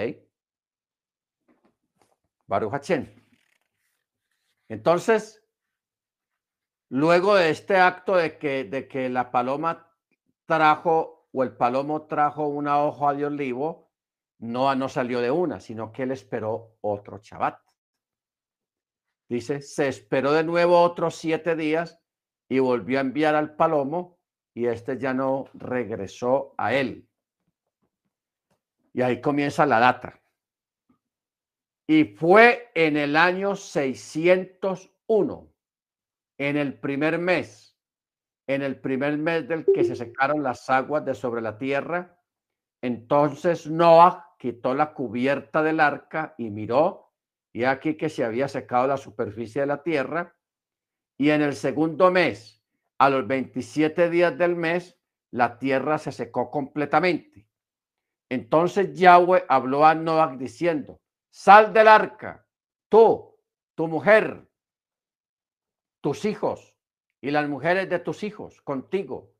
Baruch Entonces, luego de este acto de que, de que la paloma trajo o el palomo trajo una hoja de olivo, no, no salió de una, sino que él esperó otro chabat. Dice, se esperó de nuevo otros siete días y volvió a enviar al palomo y este ya no regresó a él. Y ahí comienza la data. Y fue en el año 601, en el primer mes, en el primer mes del que se secaron las aguas de sobre la tierra. Entonces Noah quitó la cubierta del arca y miró, y aquí que se había secado la superficie de la tierra. Y en el segundo mes, a los 27 días del mes, la tierra se secó completamente. Entonces Yahweh habló a Noah diciendo, Sal del arca, tú, tu mujer, tus hijos y las mujeres de tus hijos contigo,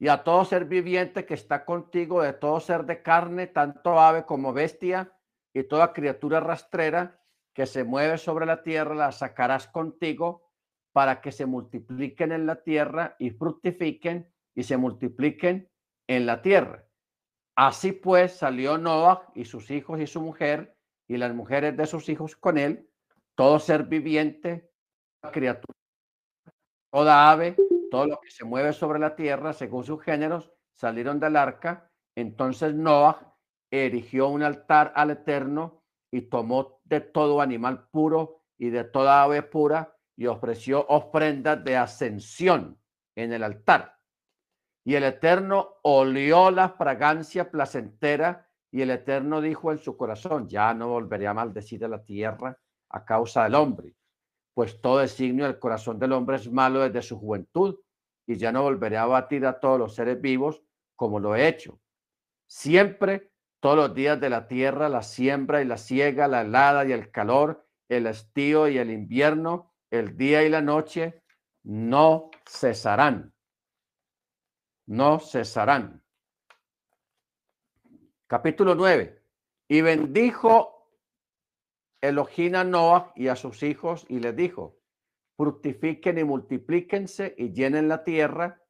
y a todo ser viviente que está contigo, de todo ser de carne, tanto ave como bestia, y toda criatura rastrera que se mueve sobre la tierra, la sacarás contigo para que se multipliquen en la tierra y fructifiquen y se multipliquen en la tierra. Así pues salió Noah y sus hijos y su mujer y las mujeres de sus hijos con él, todo ser viviente, criatura, toda ave, todo lo que se mueve sobre la tierra según sus géneros, salieron del arca. Entonces Noah erigió un altar al Eterno y tomó de todo animal puro y de toda ave pura y ofreció ofrendas de ascensión en el altar. Y el Eterno olió la fragancia placentera y el Eterno dijo en su corazón, ya no volveré a maldecir a la tierra a causa del hombre, pues todo designio del corazón del hombre es malo desde su juventud, y ya no volveré a batir a todos los seres vivos como lo he hecho. Siempre, todos los días de la tierra, la siembra y la siega, la helada y el calor, el estío y el invierno, el día y la noche, no cesarán. No cesarán. Capítulo 9. Y bendijo Elohim a Noah y a sus hijos y les dijo, fructifiquen y multiplíquense y llenen la tierra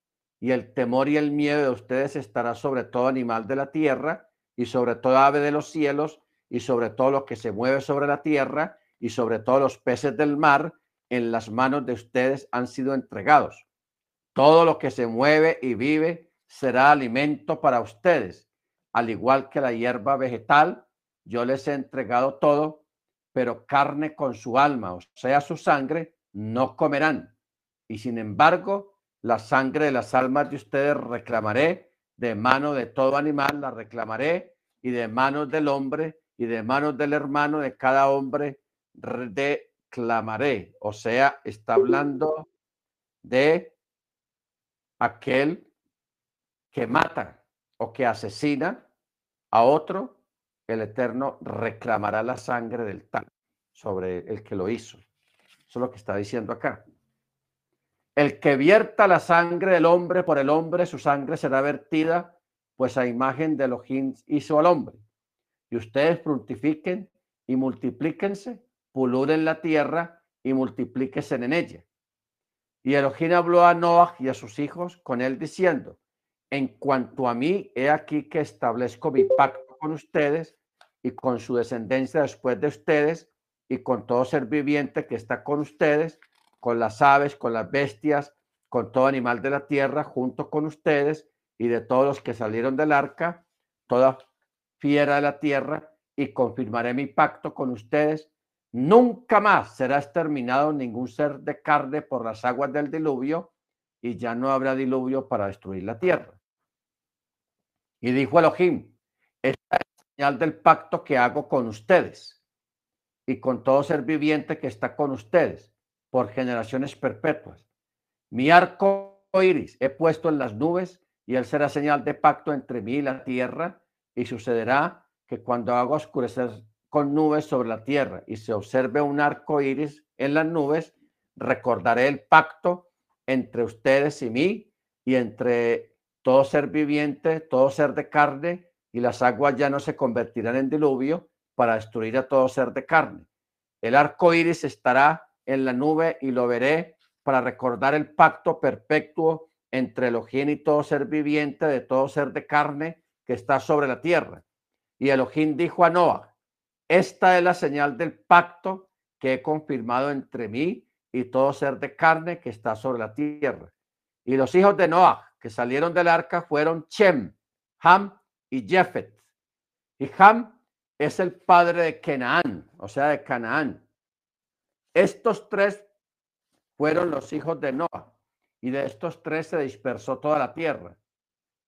y el temor y el miedo de ustedes estará sobre todo animal de la tierra y sobre toda ave de los cielos y sobre todo lo que se mueve sobre la tierra y sobre todos los peces del mar en las manos de ustedes han sido entregados. Todo lo que se mueve y vive será alimento para ustedes al igual que la hierba vegetal, yo les he entregado todo, pero carne con su alma, o sea, su sangre, no comerán. Y sin embargo, la sangre de las almas de ustedes reclamaré, de mano de todo animal la reclamaré, y de manos del hombre y de manos del hermano de cada hombre reclamaré. O sea, está hablando de aquel que mata o que asesina a otro, el Eterno reclamará la sangre del tal sobre el que lo hizo. Eso es lo que está diciendo acá. El que vierta la sangre del hombre por el hombre, su sangre será vertida, pues a imagen de Elohim hizo al hombre. Y ustedes fructifiquen y multiplíquense, puluren la tierra y multiplíquense en ella. Y Elohim habló a Noah y a sus hijos con él diciendo, en cuanto a mí, he aquí que establezco mi pacto con ustedes y con su descendencia después de ustedes y con todo ser viviente que está con ustedes, con las aves, con las bestias, con todo animal de la tierra, junto con ustedes y de todos los que salieron del arca, toda fiera de la tierra y confirmaré mi pacto con ustedes. Nunca más será exterminado ningún ser de carne por las aguas del diluvio y ya no habrá diluvio para destruir la tierra. Y dijo Elohim, esta señal del pacto que hago con ustedes y con todo ser viviente que está con ustedes por generaciones perpetuas. Mi arco iris he puesto en las nubes y él será señal de pacto entre mí y la tierra y sucederá que cuando haga oscurecer con nubes sobre la tierra y se observe un arco iris en las nubes, recordaré el pacto entre ustedes y mí y entre todo ser viviente, todo ser de carne, y las aguas ya no se convertirán en diluvio para destruir a todo ser de carne. El arco iris estará en la nube y lo veré para recordar el pacto perpetuo entre Elohim y todo ser viviente, de todo ser de carne que está sobre la tierra. Y Elohim dijo a Noah, esta es la señal del pacto que he confirmado entre mí y todo ser de carne que está sobre la tierra. Y los hijos de Noah que salieron del arca fueron Chem, Ham y Jefet. Y Ham es el padre de Canaán, o sea, de Canaán. Estos tres fueron los hijos de Noah, y de estos tres se dispersó toda la tierra.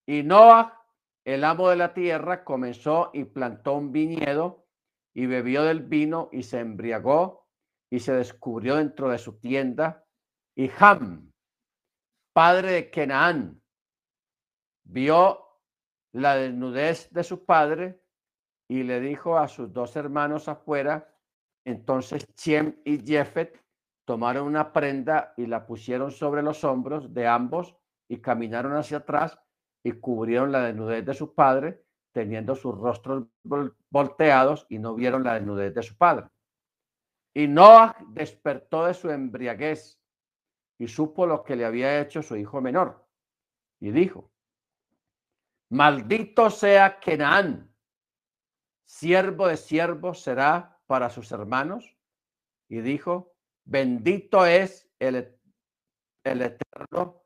Y Noah, el amo de la tierra, comenzó y plantó un viñedo y bebió del vino y se embriagó y se descubrió dentro de su tienda. Y Ham, padre de Canaán, vio la desnudez de su padre y le dijo a sus dos hermanos afuera, entonces Chem y Jefet tomaron una prenda y la pusieron sobre los hombros de ambos y caminaron hacia atrás y cubrieron la desnudez de su padre, teniendo sus rostros volteados y no vieron la desnudez de su padre. Y Noah despertó de su embriaguez y supo lo que le había hecho su hijo menor. Y dijo, maldito sea Kenan, siervo de siervos será para sus hermanos. Y dijo, bendito es el, el eterno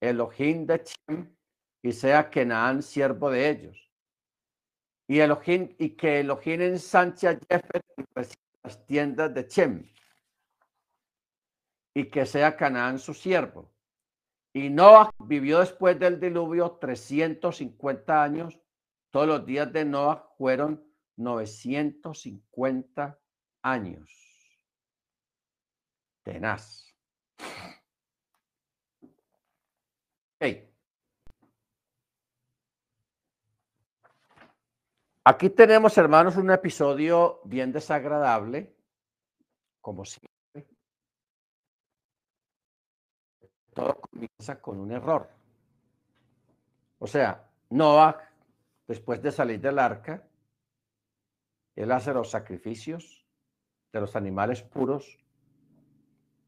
Elohim de Chem, y sea Kenan siervo de ellos. Y Elohim, y que Elohim ensanche a las tiendas de Chem, y que sea Canaán su siervo. Y Noah vivió después del diluvio 350 años. Todos los días de Noah fueron 950 años. Tenaz. Aquí tenemos, hermanos, un episodio bien desagradable, como siempre. Comienza con un error. O sea, Noah, después de salir del arca, él hace los sacrificios de los animales puros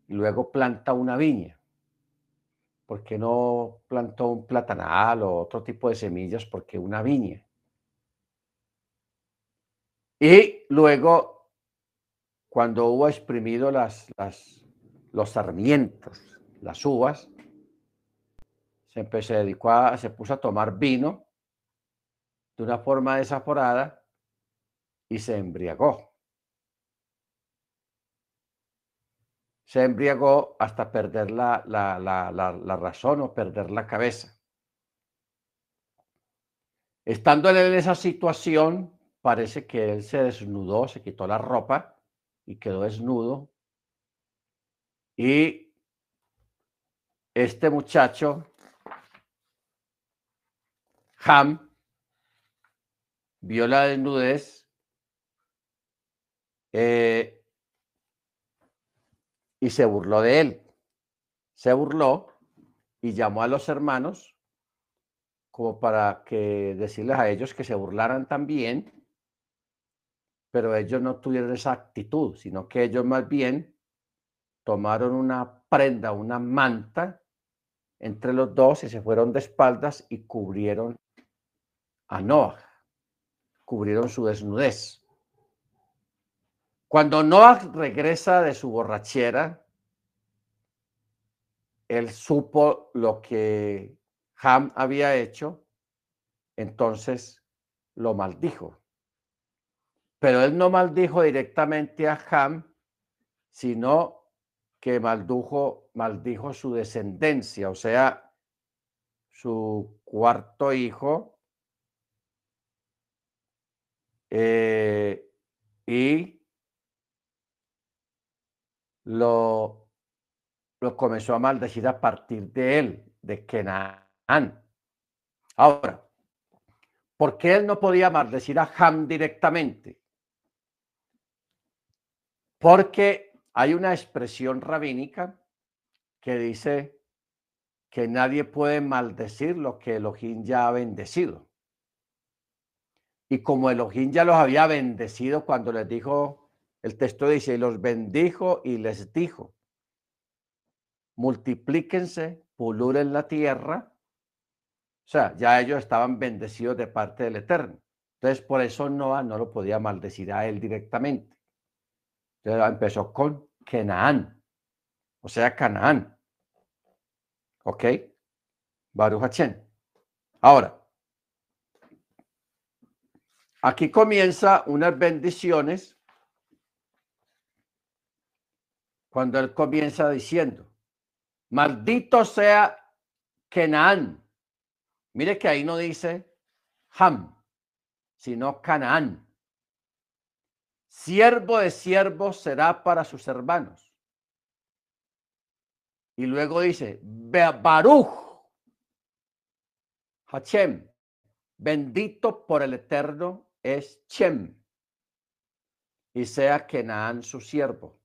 y luego planta una viña. ¿Por qué no plantó un platanal o otro tipo de semillas? Porque una viña. Y luego, cuando hubo exprimido las, las, los sarmientos, las uvas, se, se dedicó a, se puso a tomar vino de una forma desaforada y se embriagó. Se embriagó hasta perder la, la, la, razón o perder la cabeza. Estando en esa situación, parece que él se desnudó, se quitó la ropa y quedó desnudo. Y este muchacho, Ham, vio la desnudez eh, y se burló de él. Se burló y llamó a los hermanos como para que decirles a ellos que se burlaran también, pero ellos no tuvieron esa actitud, sino que ellos más bien tomaron una prenda, una manta entre los dos y se fueron de espaldas y cubrieron a Noah, cubrieron su desnudez. Cuando Noah regresa de su borrachera, él supo lo que Ham había hecho, entonces lo maldijo. Pero él no maldijo directamente a Ham, sino que maldujo, maldijo su descendencia, o sea, su cuarto hijo, eh, y lo, lo comenzó a maldecir a partir de él, de Kenan. Ahora, ¿por qué él no podía maldecir a Ham directamente? Porque hay una expresión rabínica que dice que nadie puede maldecir lo que Elohim ya ha bendecido. Y como Elohim ya los había bendecido cuando les dijo, el texto dice, y los bendijo y les dijo, multiplíquense, puluren la tierra. O sea, ya ellos estaban bendecidos de parte del Eterno. Entonces, por eso Noah no lo podía maldecir a él directamente. Entonces empezó con Kenaán, o sea, Canaán. ¿Ok? Baruch Hachem. Ahora, aquí comienza unas bendiciones cuando él comienza diciendo, maldito sea Kenaán. Mire que ahí no dice Ham, sino Canaán. Siervo de siervos será para sus hermanos. Y luego dice, Baruch, Hachem, bendito por el Eterno es Chem, y sea Kenaán su siervo.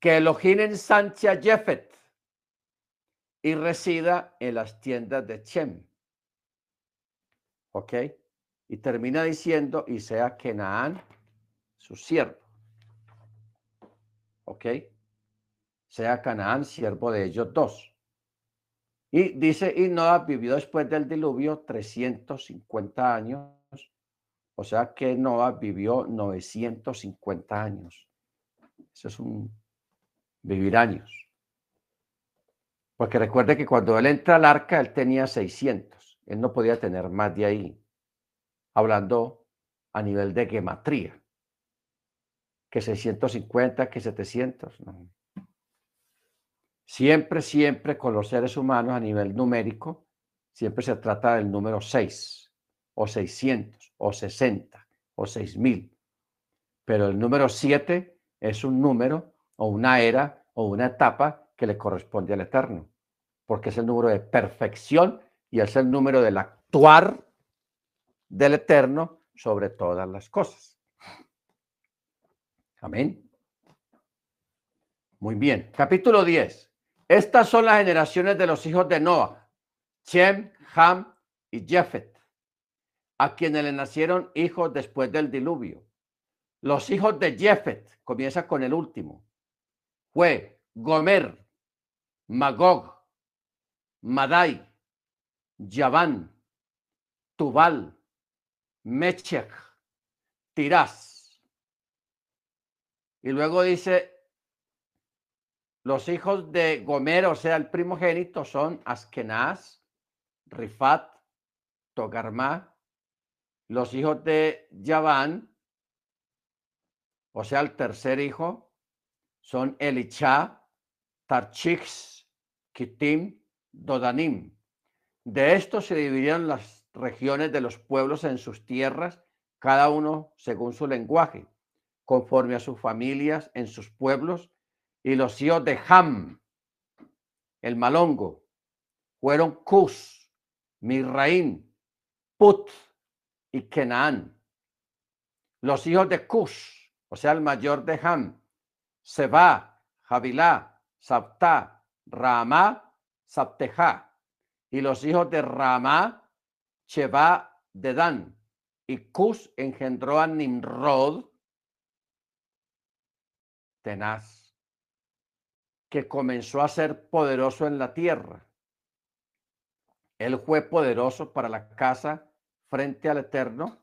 Que Elohim ensanche a Jefet y resida en las tiendas de Chem. ¿Ok? Y termina diciendo, y sea Kenaán su siervo. ¿Ok? Sea Canaán siervo de ellos dos. Y dice, y Noah vivió después del diluvio 350 años. O sea que Noah vivió 950 años. Eso es un vivir años. Porque recuerde que cuando él entra al arca, él tenía 600. Él no podía tener más de ahí. Hablando a nivel de gematría que 650, que 700. Siempre, siempre con los seres humanos a nivel numérico, siempre se trata del número 6, o 600, o 60, o 6000. Pero el número 7 es un número, o una era, o una etapa que le corresponde al Eterno, porque es el número de perfección y es el número del actuar del Eterno sobre todas las cosas. Amén. Muy bien. Capítulo 10. Estas son las generaciones de los hijos de Noah, Shem, Ham y Jefet, a quienes le nacieron hijos después del diluvio. Los hijos de Jefet, comienza con el último, fue Gomer, Magog, Madai, Yaván, Tubal, Mechech, Tirás. Y luego dice, los hijos de Gomer, o sea, el primogénito, son Askenaz, Rifat, Togarma. Los hijos de Yaván, o sea, el tercer hijo, son Elichá, Tarchix, Kitim, Dodanim. De estos se dividieron las regiones de los pueblos en sus tierras, cada uno según su lenguaje conforme a sus familias en sus pueblos, y los hijos de Ham, el malongo, fueron Cus, Mirraín, Put y Kenaán. Los hijos de Cus, o sea, el mayor de Ham, Seba, Javilá, Saptá, Ramá, Saptejá. Y los hijos de Ramá, Cheba, Dan Y Cus engendró a Nimrod, que comenzó a ser poderoso en la tierra. Él fue poderoso para la casa frente al Eterno.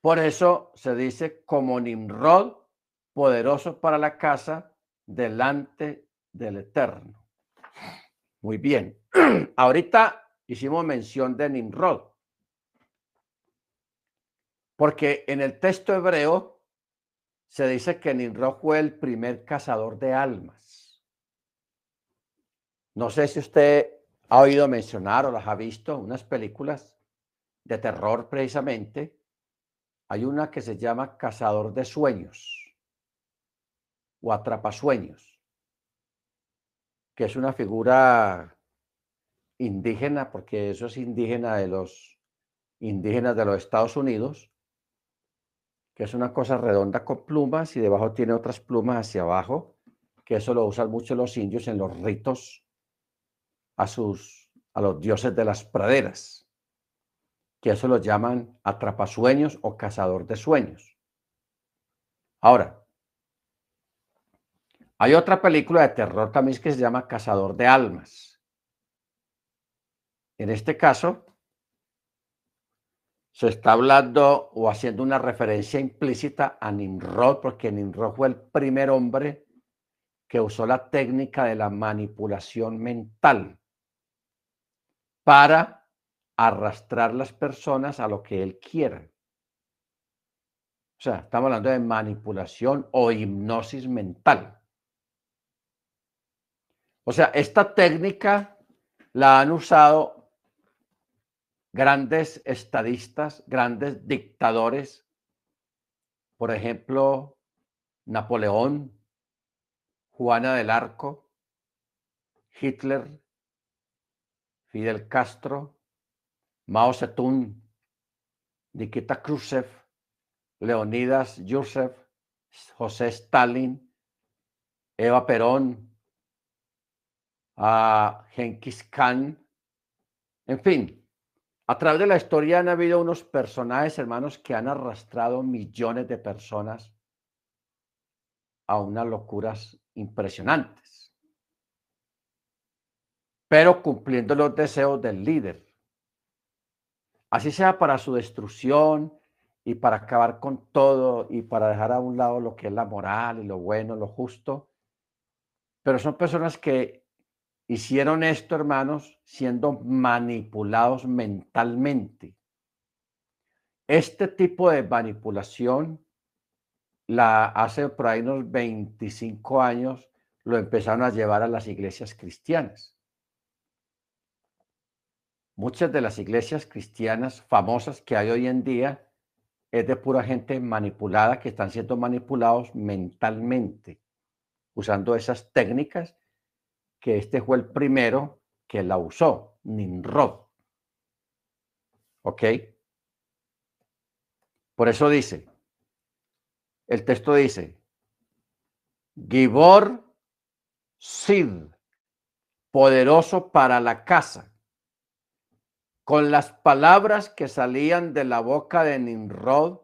Por eso se dice como Nimrod, poderoso para la casa delante del Eterno. Muy bien. Ahorita hicimos mención de Nimrod. Porque en el texto hebreo se dice que Nimrod fue el primer cazador de almas. No sé si usted ha oído mencionar o las ha visto, unas películas de terror precisamente. Hay una que se llama Cazador de Sueños o Atrapasueños, que es una figura indígena, porque eso es indígena de los indígenas de los Estados Unidos, que es una cosa redonda con plumas y debajo tiene otras plumas hacia abajo, que eso lo usan mucho los indios en los ritos a sus a los dioses de las praderas, que eso lo llaman atrapasueños o cazador de sueños. Ahora, hay otra película de terror también que se llama Cazador de Almas. En este caso, se está hablando o haciendo una referencia implícita a Nimrod, porque Nimrod fue el primer hombre que usó la técnica de la manipulación mental para arrastrar las personas a lo que él quiera. O sea, estamos hablando de manipulación o hipnosis mental. O sea, esta técnica la han usado grandes estadistas, grandes dictadores, por ejemplo, Napoleón, Juana del Arco, Hitler, Fidel Castro, Mao Zedong, Nikita Khrushchev, Leonidas Yusef, José Stalin, Eva Perón, a Genghis Khan, en fin, a través de la historia han habido unos personajes, hermanos, que han arrastrado millones de personas a unas locuras impresionantes pero cumpliendo los deseos del líder. Así sea para su destrucción y para acabar con todo y para dejar a un lado lo que es la moral y lo bueno, lo justo. Pero son personas que hicieron esto, hermanos, siendo manipulados mentalmente. Este tipo de manipulación la hace por ahí unos 25 años lo empezaron a llevar a las iglesias cristianas. Muchas de las iglesias cristianas famosas que hay hoy en día es de pura gente manipulada que están siendo manipulados mentalmente, usando esas técnicas que este fue el primero que la usó, Nimrod. ¿Ok? Por eso dice, el texto dice, Gibor Sid, poderoso para la casa con las palabras que salían de la boca de Nimrod,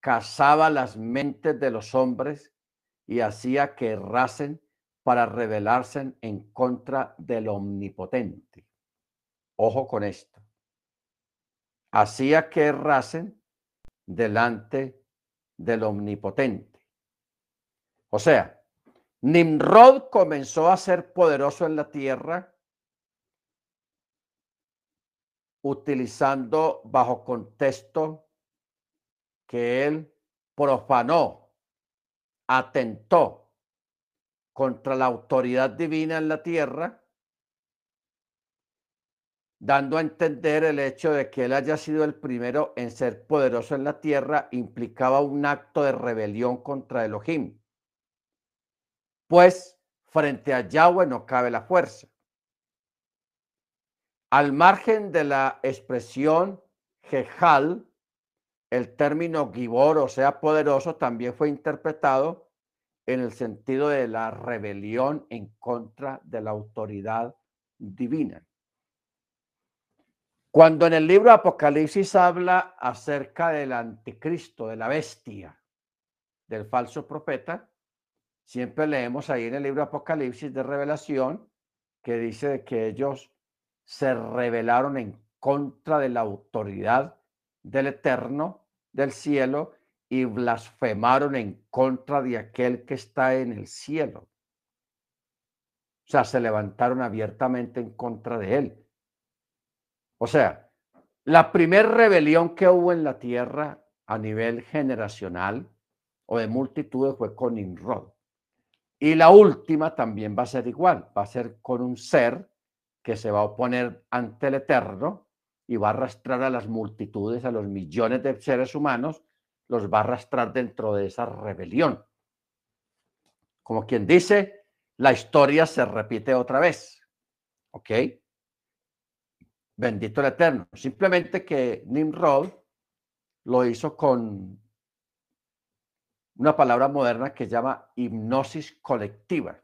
cazaba las mentes de los hombres y hacía que errasen para rebelarse en contra del omnipotente. Ojo con esto. Hacía que errasen delante del omnipotente. O sea, Nimrod comenzó a ser poderoso en la tierra utilizando bajo contexto que él profanó, atentó contra la autoridad divina en la tierra, dando a entender el hecho de que él haya sido el primero en ser poderoso en la tierra, implicaba un acto de rebelión contra Elohim. Pues frente a Yahweh no cabe la fuerza. Al margen de la expresión Jejal, el término Gibor, o sea, poderoso, también fue interpretado en el sentido de la rebelión en contra de la autoridad divina. Cuando en el libro Apocalipsis habla acerca del anticristo, de la bestia, del falso profeta, siempre leemos ahí en el libro Apocalipsis de Revelación que dice que ellos se rebelaron en contra de la autoridad del Eterno del cielo y blasfemaron en contra de aquel que está en el cielo. O sea, se levantaron abiertamente en contra de él. O sea, la primera rebelión que hubo en la tierra a nivel generacional o de multitudes fue con Nimrod. Y la última también va a ser igual, va a ser con un ser que se va a oponer ante el Eterno y va a arrastrar a las multitudes, a los millones de seres humanos, los va a arrastrar dentro de esa rebelión. Como quien dice, la historia se repite otra vez. ¿Ok? Bendito el Eterno. Simplemente que Nimrod lo hizo con una palabra moderna que se llama hipnosis colectiva.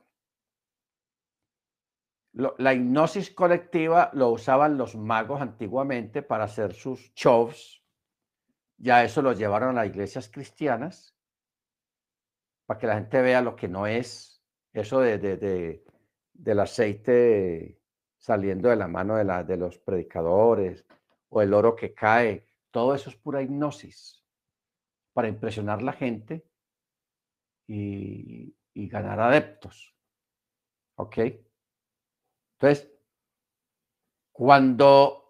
la hipnosis colectiva lo usaban los magos antiguamente para hacer sus shows. Ya eso lo llevaron a las iglesias cristianas para que la gente vea lo que no es eso de, de, del aceite saliendo de la mano de, la, de los predicadores o el oro que cae. Todo eso es pura hipnosis para impresionar a la gente y, y ganar adeptos. ¿Ok? Entonces, cuando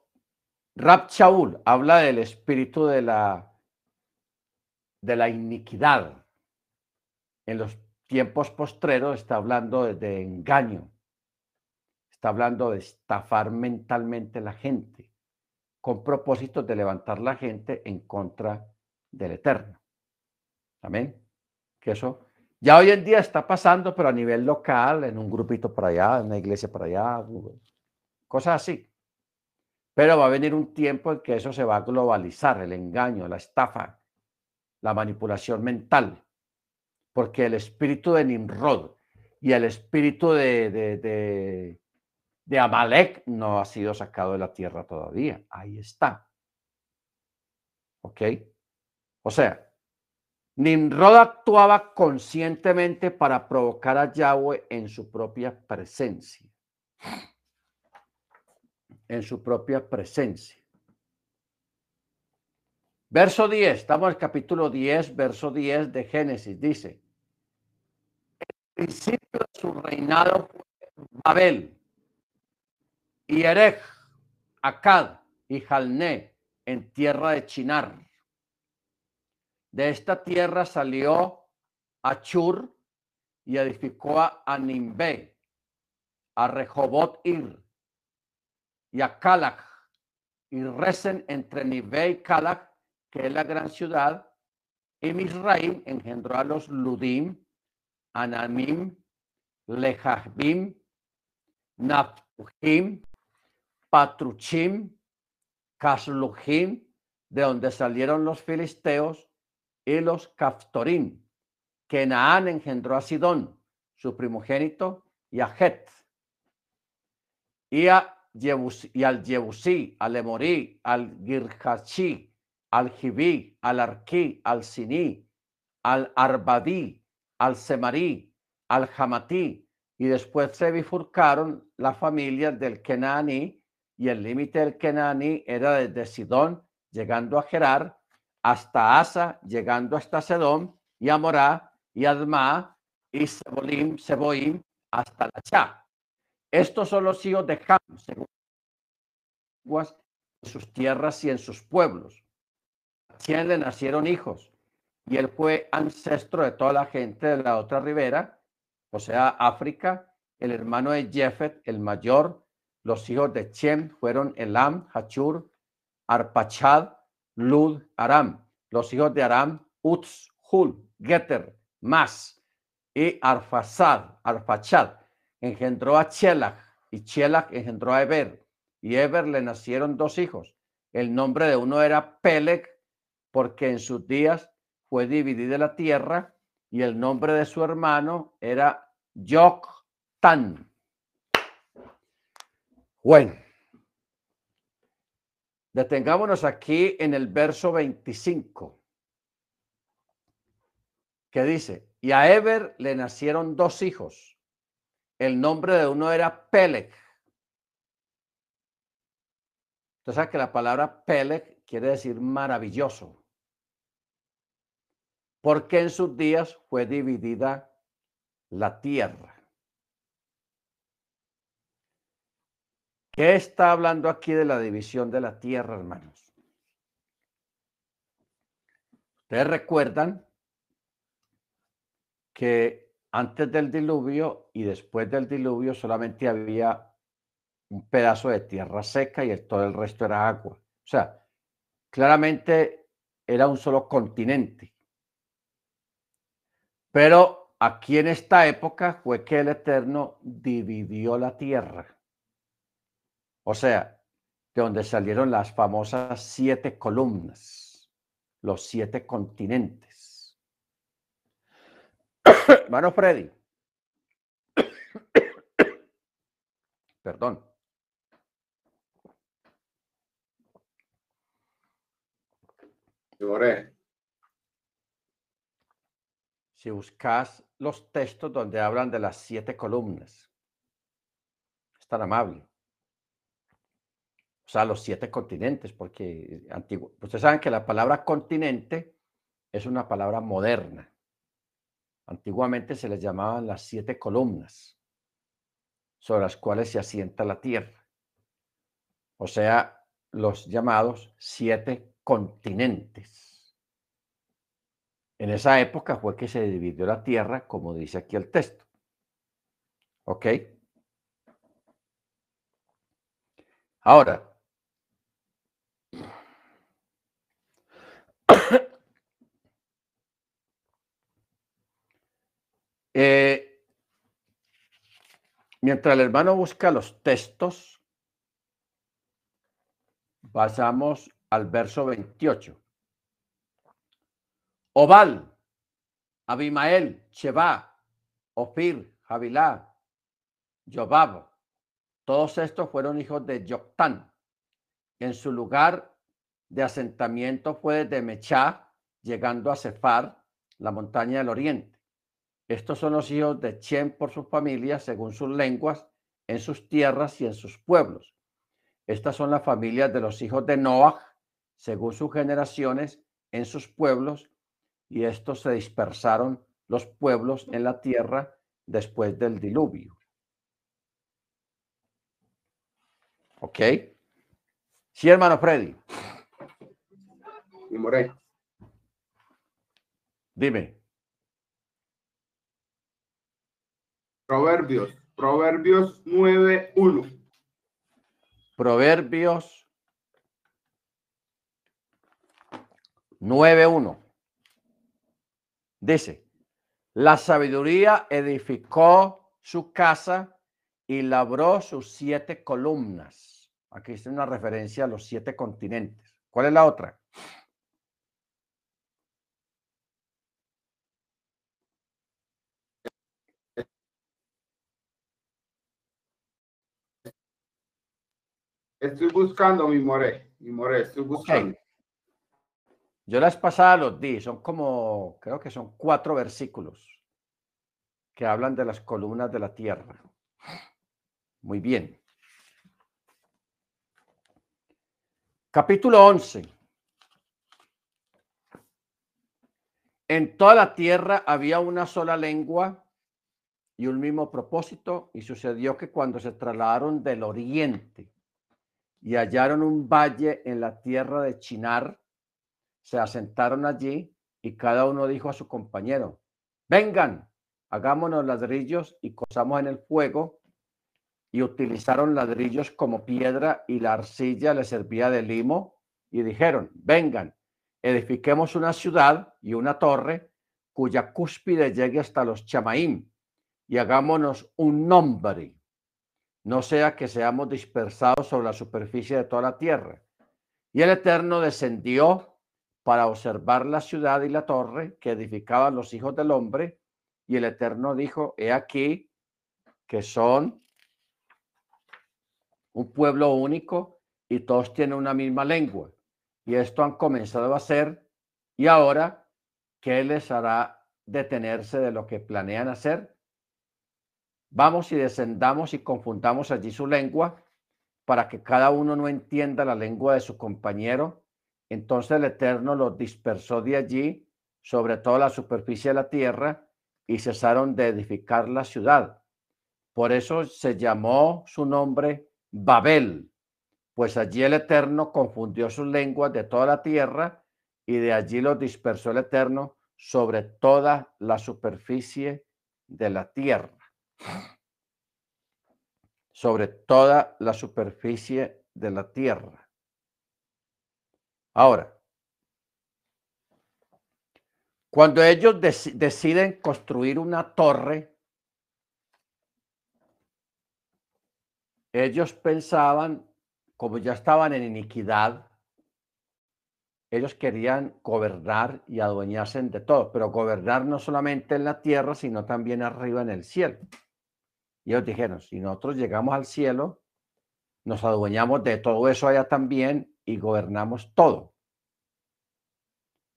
Rab Shaul habla del espíritu de la, de la iniquidad en los tiempos postreros, está hablando de, engaño, está hablando de estafar mentalmente a la gente, con propósito de levantar la gente en contra del Eterno. Amén. Que eso ya hoy en día está pasando, pero a nivel local, en un grupito por allá, en una iglesia por allá, cosas así. Pero va a venir un tiempo en que eso se va a globalizar, el engaño, la estafa, la manipulación mental, porque el espíritu de Nimrod y el espíritu de, de, Amalek no ha sido sacado de la tierra todavía. Ahí está. ¿Ok? O sea, Nimrod actuaba conscientemente para provocar a Yahweh en su propia presencia. En su propia presencia. Verso 10, estamos el capítulo 10, verso 10 de Génesis, dice, el principio de su reinado fue Babel, y Erech, Akkad y Jalné en tierra de Chinar de esta tierra salió Achur y edificó a Nimbe, a Rehobot Ir y a Calach, y recen entre Nimbe y Calach, que es la gran ciudad, y Misraim engendró a los Ludim, Anamim, Lejahbim, Napujim, Patruchim, Kasluhim, de donde salieron los filisteos, y los Caftorim, que Naán engendró a Sidón, su primogénito, y a Het, y, a y al Jebusí, al Emorí, al Girhachi, al Jibí, al Arquí, al Siní, al Arbadí, al Semarí, al Hamatí, y después se bifurcaron las familias del Kenaní, y el límite del Kenaní era desde Sidón, llegando a Gerar, hasta Asa, llegando hasta Sedom, y Amorá, y Adma, y Sebolim, Seboim, hasta la Cha. Estos son los hijos de Ham, en sus tierras y en sus pueblos. A quien le nacieron hijos, y él fue ancestro de toda la gente de la otra ribera, o sea, África, el hermano de Jefet, el mayor. Los hijos de Chem fueron Elam, Hachur, Arpachad, Lud, Aram. Los hijos de Aram, Utz, Hul, Geter, Mas y Arfasad, Arfachad. Engendró a Chelach y Chelach engendró a Eber. Y Eber le nacieron dos hijos. El nombre de uno era Peleg, porque en sus días fue dividida la tierra, y el nombre de su hermano era Tan. Bueno, Detengámonos aquí en el verso 25, que dice, y a Eber le nacieron dos hijos. El nombre de uno era Peleg. Entonces, ¿sabes que la palabra Peleg quiere decir maravilloso? Porque en sus días fue dividida la tierra. ¿Qué está hablando aquí de la división de la tierra, hermanos? Ustedes recuerdan que antes del diluvio y después del diluvio solamente había un pedazo de tierra seca y todo el resto era agua. O sea, claramente era un solo continente. Pero aquí en esta época fue que el Eterno dividió la tierra. O sea, de donde salieron las famosas siete columnas, los siete continentes. Hermano Freddy. Perdón. Si buscas los textos donde hablan de las siete columnas, es tan amable. O sea, los siete continentes, porque antiguo, ustedes saben que la palabra continente es una palabra moderna. Antiguamente se les llamaban las siete columnas sobre las cuales se asienta la tierra. O sea, los llamados siete continentes. En esa época fue que se dividió la tierra, como dice aquí el texto. ¿Ok? Ahora, Eh, mientras el hermano busca los textos, pasamos al verso 28. Obal, Abimael, Sheba, Ofir, Javilá, Jobab, todos estos fueron hijos de Joctán. En su lugar de asentamiento fue de Mechá, llegando a Cefar, la montaña del oriente. Estos son los hijos de Chem por sus familias, según sus lenguas, en sus tierras y en sus pueblos. Estas son las familias de los hijos de Noah, según sus generaciones, en sus pueblos, y estos se dispersaron los pueblos en la tierra después del diluvio. ¿Ok? Sí, hermano Freddy. Dime. Proverbios, Proverbios 9.1. Proverbios 9.1. Dice, la sabiduría edificó su casa y labró sus siete columnas. Aquí está una referencia a los siete continentes. ¿Cuál es la otra? Estoy buscando mi more, mi more, estoy buscando. Yo las pasadas los di, son como, creo que son cuatro versículos que hablan de las columnas de la tierra. Muy bien. Capítulo 11. En toda la tierra había una sola lengua y un mismo propósito, y sucedió que cuando se trasladaron del oriente y hallaron un valle en la tierra de Chinar. Se asentaron allí y cada uno dijo a su compañero, vengan, hagámonos ladrillos y cosamos en el fuego. Y utilizaron ladrillos como piedra y la arcilla le servía de limo. Y dijeron, vengan, edifiquemos una ciudad y una torre cuya cúspide llegue hasta los chamaim y hagámonos un nombre no sea que seamos dispersados sobre la superficie de toda la tierra. Y el Eterno descendió para observar la ciudad y la torre que edificaban los hijos del hombre, y el Eterno dijo, he aquí que son un pueblo único y todos tienen una misma lengua. Y esto han comenzado a hacer, y ahora, ¿qué les hará detenerse de lo que planean hacer? Vamos y descendamos y confundamos allí su lengua para que cada uno no entienda la lengua de su compañero. Entonces el Eterno los dispersó de allí sobre toda la superficie de la tierra y cesaron de edificar la ciudad. Por eso se llamó su nombre Babel, pues allí el Eterno confundió sus lenguas de toda la tierra y de allí los dispersó el Eterno sobre toda la superficie de la tierra. Sobre toda la superficie de la tierra. Ahora, cuando ellos deciden construir una torre, ellos pensaban, como ya estaban en iniquidad, ellos querían gobernar y adueñarse de todo, pero gobernar no solamente en la tierra, sino también arriba en el cielo. Y ellos dijeron, si nosotros llegamos al cielo, nos adueñamos de todo eso allá también y gobernamos todo.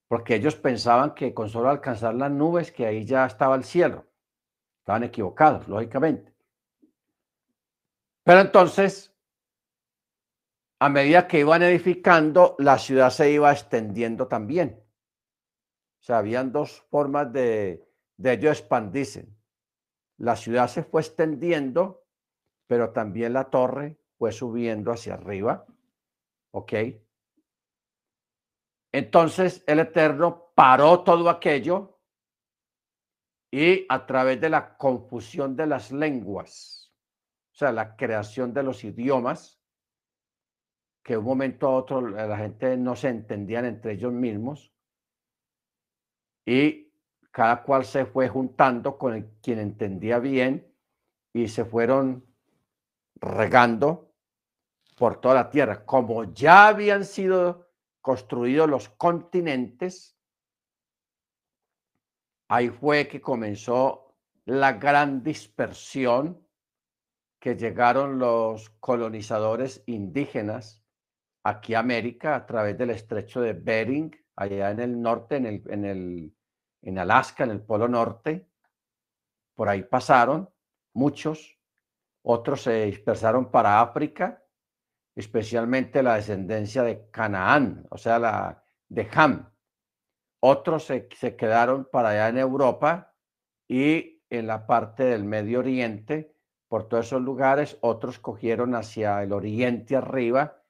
Porque ellos pensaban que con solo alcanzar las nubes, que ahí ya estaba el cielo. Estaban equivocados, lógicamente. Pero entonces a medida que iban edificando, la ciudad se iba extendiendo también. O sea, habían dos formas de, de ello expandirse. La ciudad se fue extendiendo, pero también la torre fue subiendo hacia arriba. ¿Ok? Entonces el Eterno paró todo aquello y a través de la confusión de las lenguas, o sea, la creación de los idiomas, que un momento a otro la gente no se entendían entre ellos mismos y cada cual se fue juntando con quien entendía bien y se fueron regando por toda la tierra. Como ya habían sido construidos los continentes, ahí fue que comenzó la gran dispersión que llegaron los colonizadores indígenas aquí a América a través del estrecho de Bering, allá en el norte, en, el, en, el, en Alaska, en el Polo Norte. Por ahí pasaron muchos, otros se dispersaron para África, especialmente la descendencia de Canaán, o sea, la de Ham. Otros se, se quedaron para allá en Europa y en la parte del Medio Oriente, por todos esos lugares, otros cogieron hacia el oriente arriba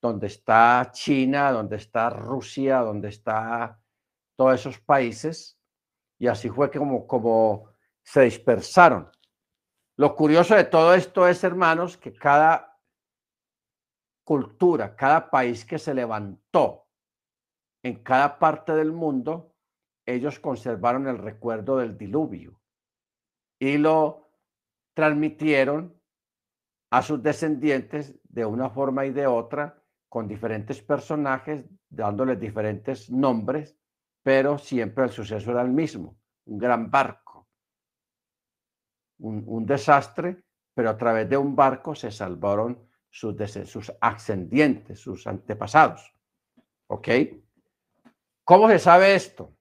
donde está China, donde está Rusia, donde está todos esos países, y así fue como, como se dispersaron. Lo curioso de todo esto es, hermanos, que cada cultura, cada país que se levantó en cada parte del mundo, ellos conservaron el recuerdo del diluvio y lo transmitieron a sus descendientes de una forma y de otra con diferentes personajes, dándoles diferentes nombres, pero siempre el suceso era el mismo, un gran barco, un, desastre, pero a través de un barco se salvaron sus, sus ascendientes, sus antepasados. ¿Ok? ¿Cómo se sabe esto?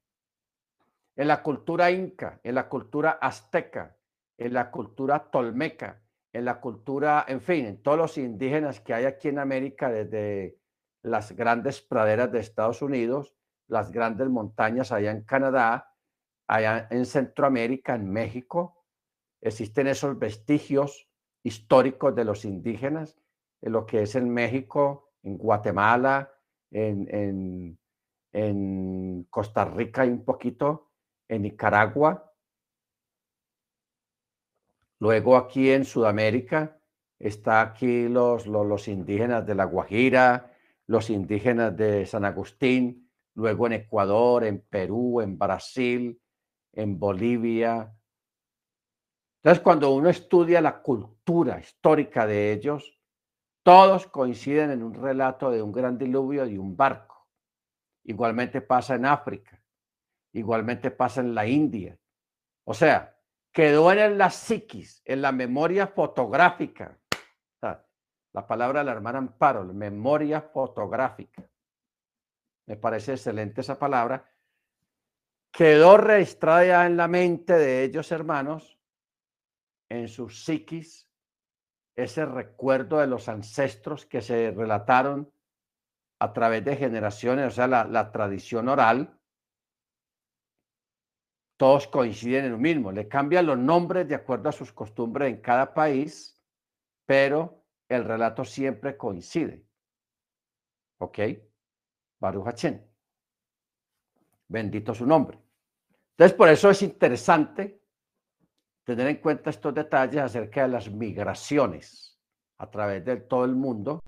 En la cultura inca, en la cultura azteca, en la cultura tolmeca, en la cultura, en fin, en todos los indígenas que hay aquí en América, desde las grandes praderas de Estados Unidos, las grandes montañas allá en Canadá, allá en Centroamérica, en México, existen esos vestigios históricos de los indígenas, en lo que es en México, en Guatemala, en, en Costa Rica un poquito, en Nicaragua, Luego aquí en Sudamérica está aquí los, los, indígenas de La Guajira, los indígenas de San Agustín, luego en Ecuador, en Perú, en Brasil, en Bolivia. Entonces, cuando uno estudia la cultura histórica de ellos, todos coinciden en un relato de un gran diluvio y un barco. Igualmente pasa en África, igualmente pasa en la India. O sea, quedó en la psiquis, en la memoria fotográfica. La palabra de la hermana Amparo, memoria fotográfica. Me parece excelente esa palabra. Quedó registrada ya en la mente de ellos, hermanos, en su psiquis, ese recuerdo de los ancestros que se relataron a través de generaciones, o sea, la, la tradición oral, todos coinciden en lo mismo. Le cambian los nombres de acuerdo a sus costumbres en cada país, pero el relato siempre coincide. ¿Ok? Baruch Bendito su nombre. Entonces, por eso es interesante tener en cuenta estos detalles acerca de las migraciones a través de todo el mundo,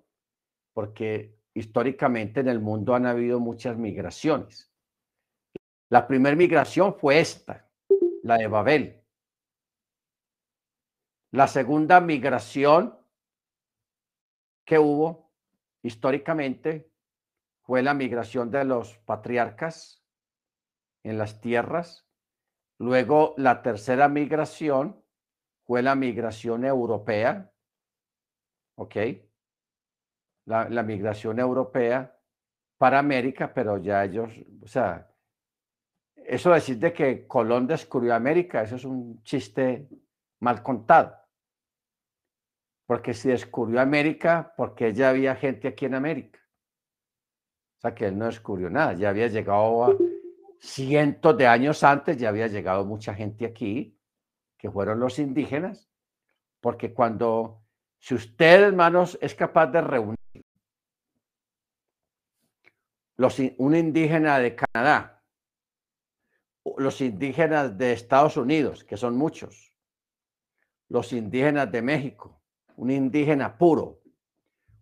porque históricamente en el mundo han habido muchas migraciones. La primera migración fue esta, la de Babel. La segunda migración que hubo históricamente fue la migración de los patriarcas en las tierras. Luego la tercera migración fue la migración europea. ¿Ok? La, la migración europea para América, pero ya ellos, o sea, eso decir de que Colón descubrió América, eso es un chiste mal contado. Porque si descubrió América, porque ya había gente aquí en América. Que él no descubrió nada, ya había llegado a cientos de años antes, ya había llegado mucha gente aquí, que fueron los indígenas, porque cuando, si usted, hermanos, es capaz de reunir los, un indígena de Canadá, los indígenas de Estados Unidos, que son muchos, los indígenas de México, un indígena puro,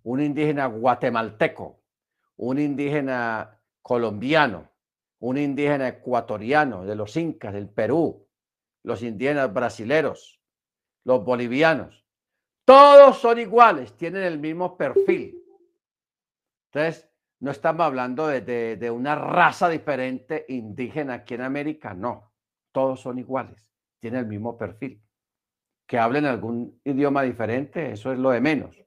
un indígena guatemalteco, un indígena colombiano, un indígena ecuatoriano de los incas del Perú, los indígenas brasileros, los bolivianos, todos son iguales, tienen el mismo perfil. Entonces, no estamos hablando de, de, una raza diferente indígena aquí en América, no, todos son iguales, tienen el mismo perfil. Que hablen algún idioma diferente, eso es lo de menos.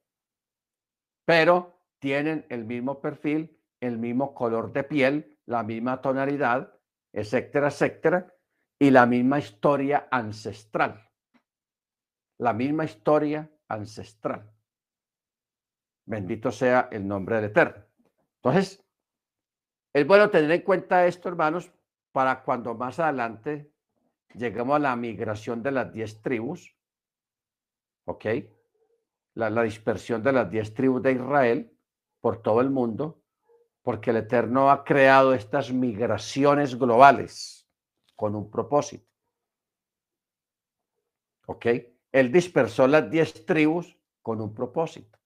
Pero tienen el mismo perfil, el mismo color de piel, la misma tonalidad, etcétera, etcétera, y la misma historia ancestral. La misma historia ancestral. Bendito sea el nombre del Eterno. Entonces, es bueno tener en cuenta esto, hermanos, para cuando más adelante lleguemos a la migración de las diez tribus, ¿ok? La, la dispersión de las diez tribus de Israel por todo el mundo, porque el Eterno ha creado estas migraciones globales con un propósito. ¿Ok? Él dispersó las diez tribus con un propósito.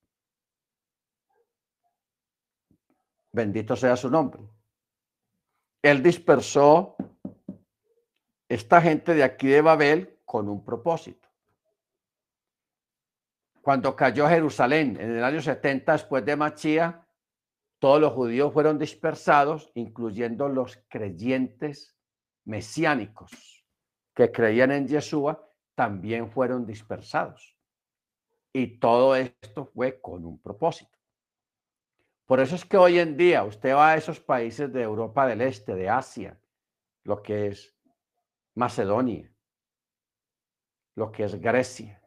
Bendito sea su nombre. Él dispersó esta gente de aquí de Babel con un propósito. Cuando cayó Jerusalén en el año 70 después de Machía, todos los judíos fueron dispersados, incluyendo los creyentes mesiánicos que creían en Yeshua, también fueron dispersados. Y todo esto fue con un propósito. Por eso es que hoy en día usted va a esos países de Europa del Este, de Asia, lo que es Macedonia, lo que es Grecia,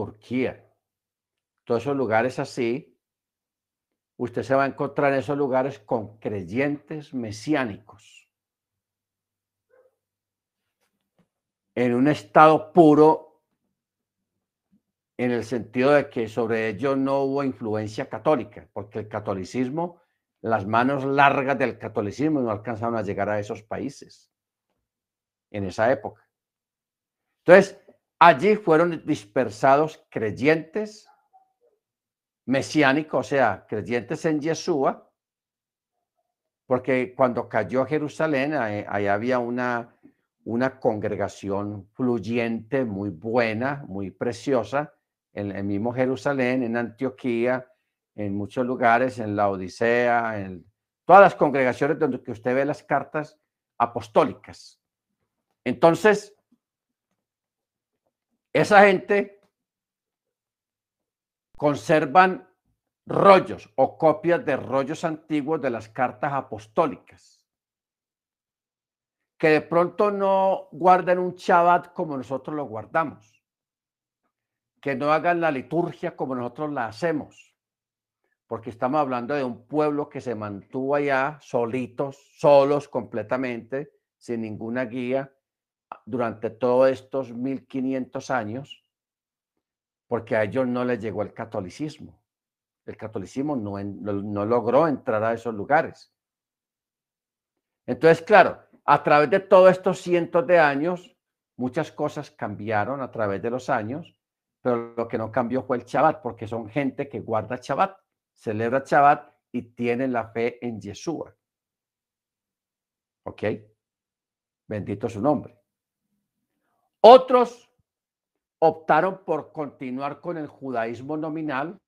Turquía, todos esos lugares así, usted se va a encontrar en esos lugares con creyentes mesiánicos, en un estado puro en el sentido de que sobre ellos no hubo influencia católica, porque el catolicismo, las manos largas del catolicismo no alcanzaron a llegar a esos países en esa época. Entonces, allí fueron dispersados creyentes mesiánicos, o sea, creyentes en Yeshua, porque cuando cayó Jerusalén, ahí, había una, una congregación fluyente, muy buena, muy preciosa, en el mismo Jerusalén, en Antioquía, en muchos lugares, en la Odisea, en todas las congregaciones donde usted ve las cartas apostólicas. Entonces, esa gente conservan rollos o copias de rollos antiguos de las cartas apostólicas, que de pronto no guardan un Shabbat como nosotros lo guardamos que no hagan la liturgia como nosotros la hacemos, porque estamos hablando de un pueblo que se mantuvo allá solitos, solos completamente, sin ninguna guía, durante todos estos 1500 años, porque a ellos no les llegó el catolicismo. El catolicismo no, no logró entrar a esos lugares. Entonces, claro, a través de todos estos cientos de años, muchas cosas cambiaron a través de los años, pero lo que no cambió fue el Shabbat, porque son gente que guarda Shabbat, celebra Shabbat y tiene la fe en Yeshua. ¿Ok? Bendito su nombre. Otros optaron por continuar con el judaísmo nominal,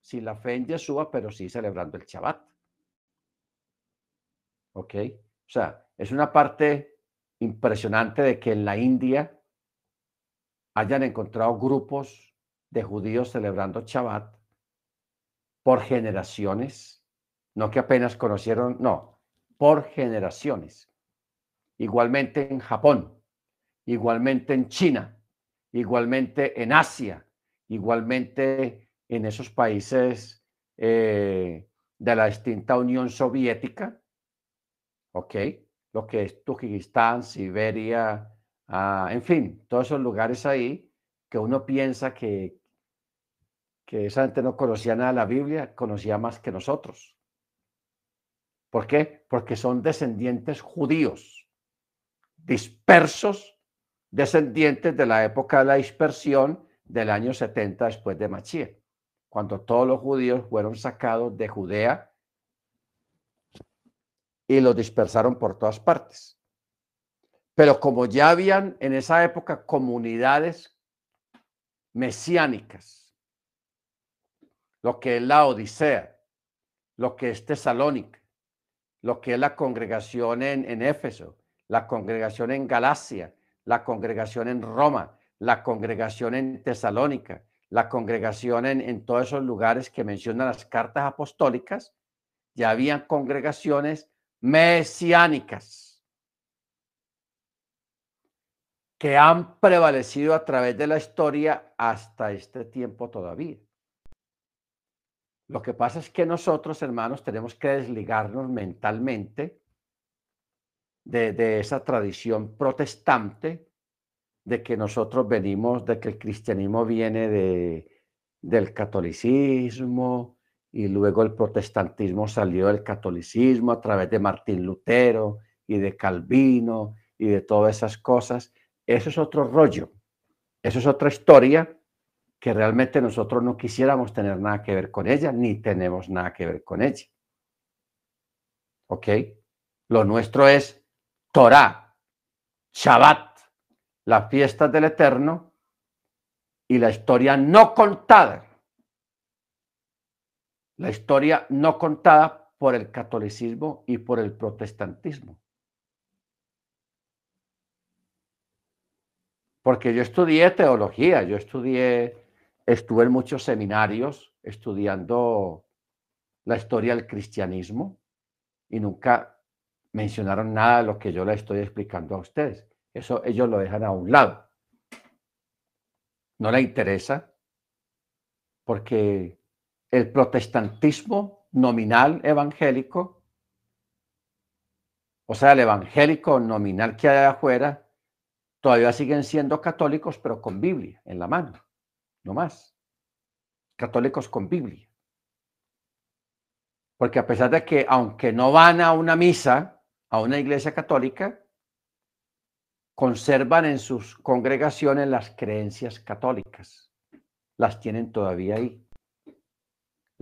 sin la fe en Yeshua, pero sí celebrando el Shabbat. ¿Ok? O sea, es una parte impresionante de que en la India hayan encontrado grupos de judíos celebrando Shabbat por generaciones, no que apenas conocieron, no, por generaciones. Igualmente en Japón, igualmente en China, igualmente en Asia, igualmente en esos países eh, de la extinta Unión Soviética, ¿ok? Lo que es Turkistán, Siberia, ah, en fin, todos esos lugares ahí que uno piensa que, que esa gente no conocía nada de la Biblia, conocía más que nosotros. ¿Por qué? Porque son descendientes judíos, dispersos, descendientes de la época de la dispersión del año 70 después de Machía, cuando todos los judíos fueron sacados de Judea y los dispersaron por todas partes. Pero como ya habían en esa época comunidades mesiánicas, lo que es la Odisea, lo que es Tesalónica, lo que es la congregación en, en Éfeso, la congregación en Galacia, la congregación en Roma, la congregación en Tesalónica, la congregación en, todos esos lugares que mencionan las cartas apostólicas, ya habían congregaciones mesiánicas que han prevalecido a través de la historia hasta este tiempo todavía. Lo que pasa es que nosotros, hermanos, tenemos que desligarnos mentalmente de, esa tradición protestante de que nosotros venimos, de que el cristianismo viene de, del catolicismo, y luego el protestantismo salió del catolicismo a través de Martín Lutero y de Calvino y de todas esas cosas. Eso es otro rollo, eso es otra historia que realmente nosotros no quisiéramos tener nada que ver con ella, ni tenemos nada que ver con ella. ¿Ok? Lo nuestro es Torah, Shabbat, la fiesta del Eterno y la historia no contada la historia no contada por el catolicismo y por el protestantismo. Porque yo estudié teología, yo estudié, estuve en muchos seminarios estudiando la historia del cristianismo y nunca mencionaron nada de lo que yo le estoy explicando a ustedes. Eso ellos lo dejan a un lado. No le interesa porque el protestantismo nominal evangélico, o sea, el evangélico nominal que hay afuera, todavía siguen siendo católicos, pero con Biblia en la mano, no más. Católicos con Biblia. Porque a pesar de que, aunque no van a una misa, a una iglesia católica, conservan en sus congregaciones las creencias católicas. Las tienen todavía ahí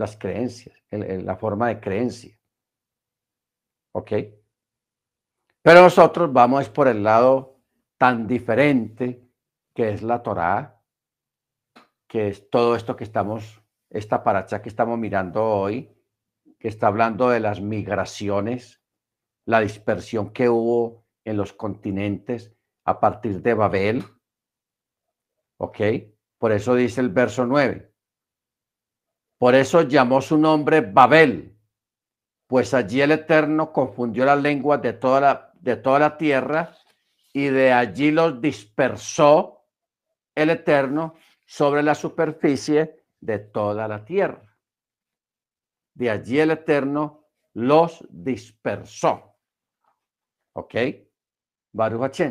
las creencias, la forma de creencia. ¿Ok? Pero nosotros vamos por el lado tan diferente que es la Torá, que es todo esto que estamos, esta paracha que estamos mirando hoy, que está hablando de las migraciones, la dispersión que hubo en los continentes a partir de Babel. ¿Ok? Por eso dice el verso 9. Por eso llamó su nombre Babel, pues allí el Eterno confundió las lenguas de toda la, de toda la tierra y de allí los dispersó el Eterno sobre la superficie de toda la tierra. De allí el Eterno los dispersó. ¿Ok? Baruch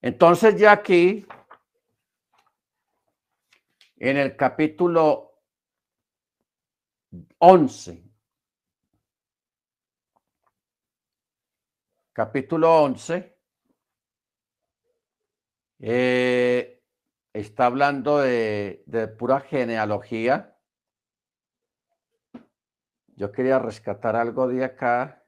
Entonces ya aquí en el capítulo 11 capítulo 11, eh, está hablando de, de pura genealogía. Yo quería rescatar algo de acá.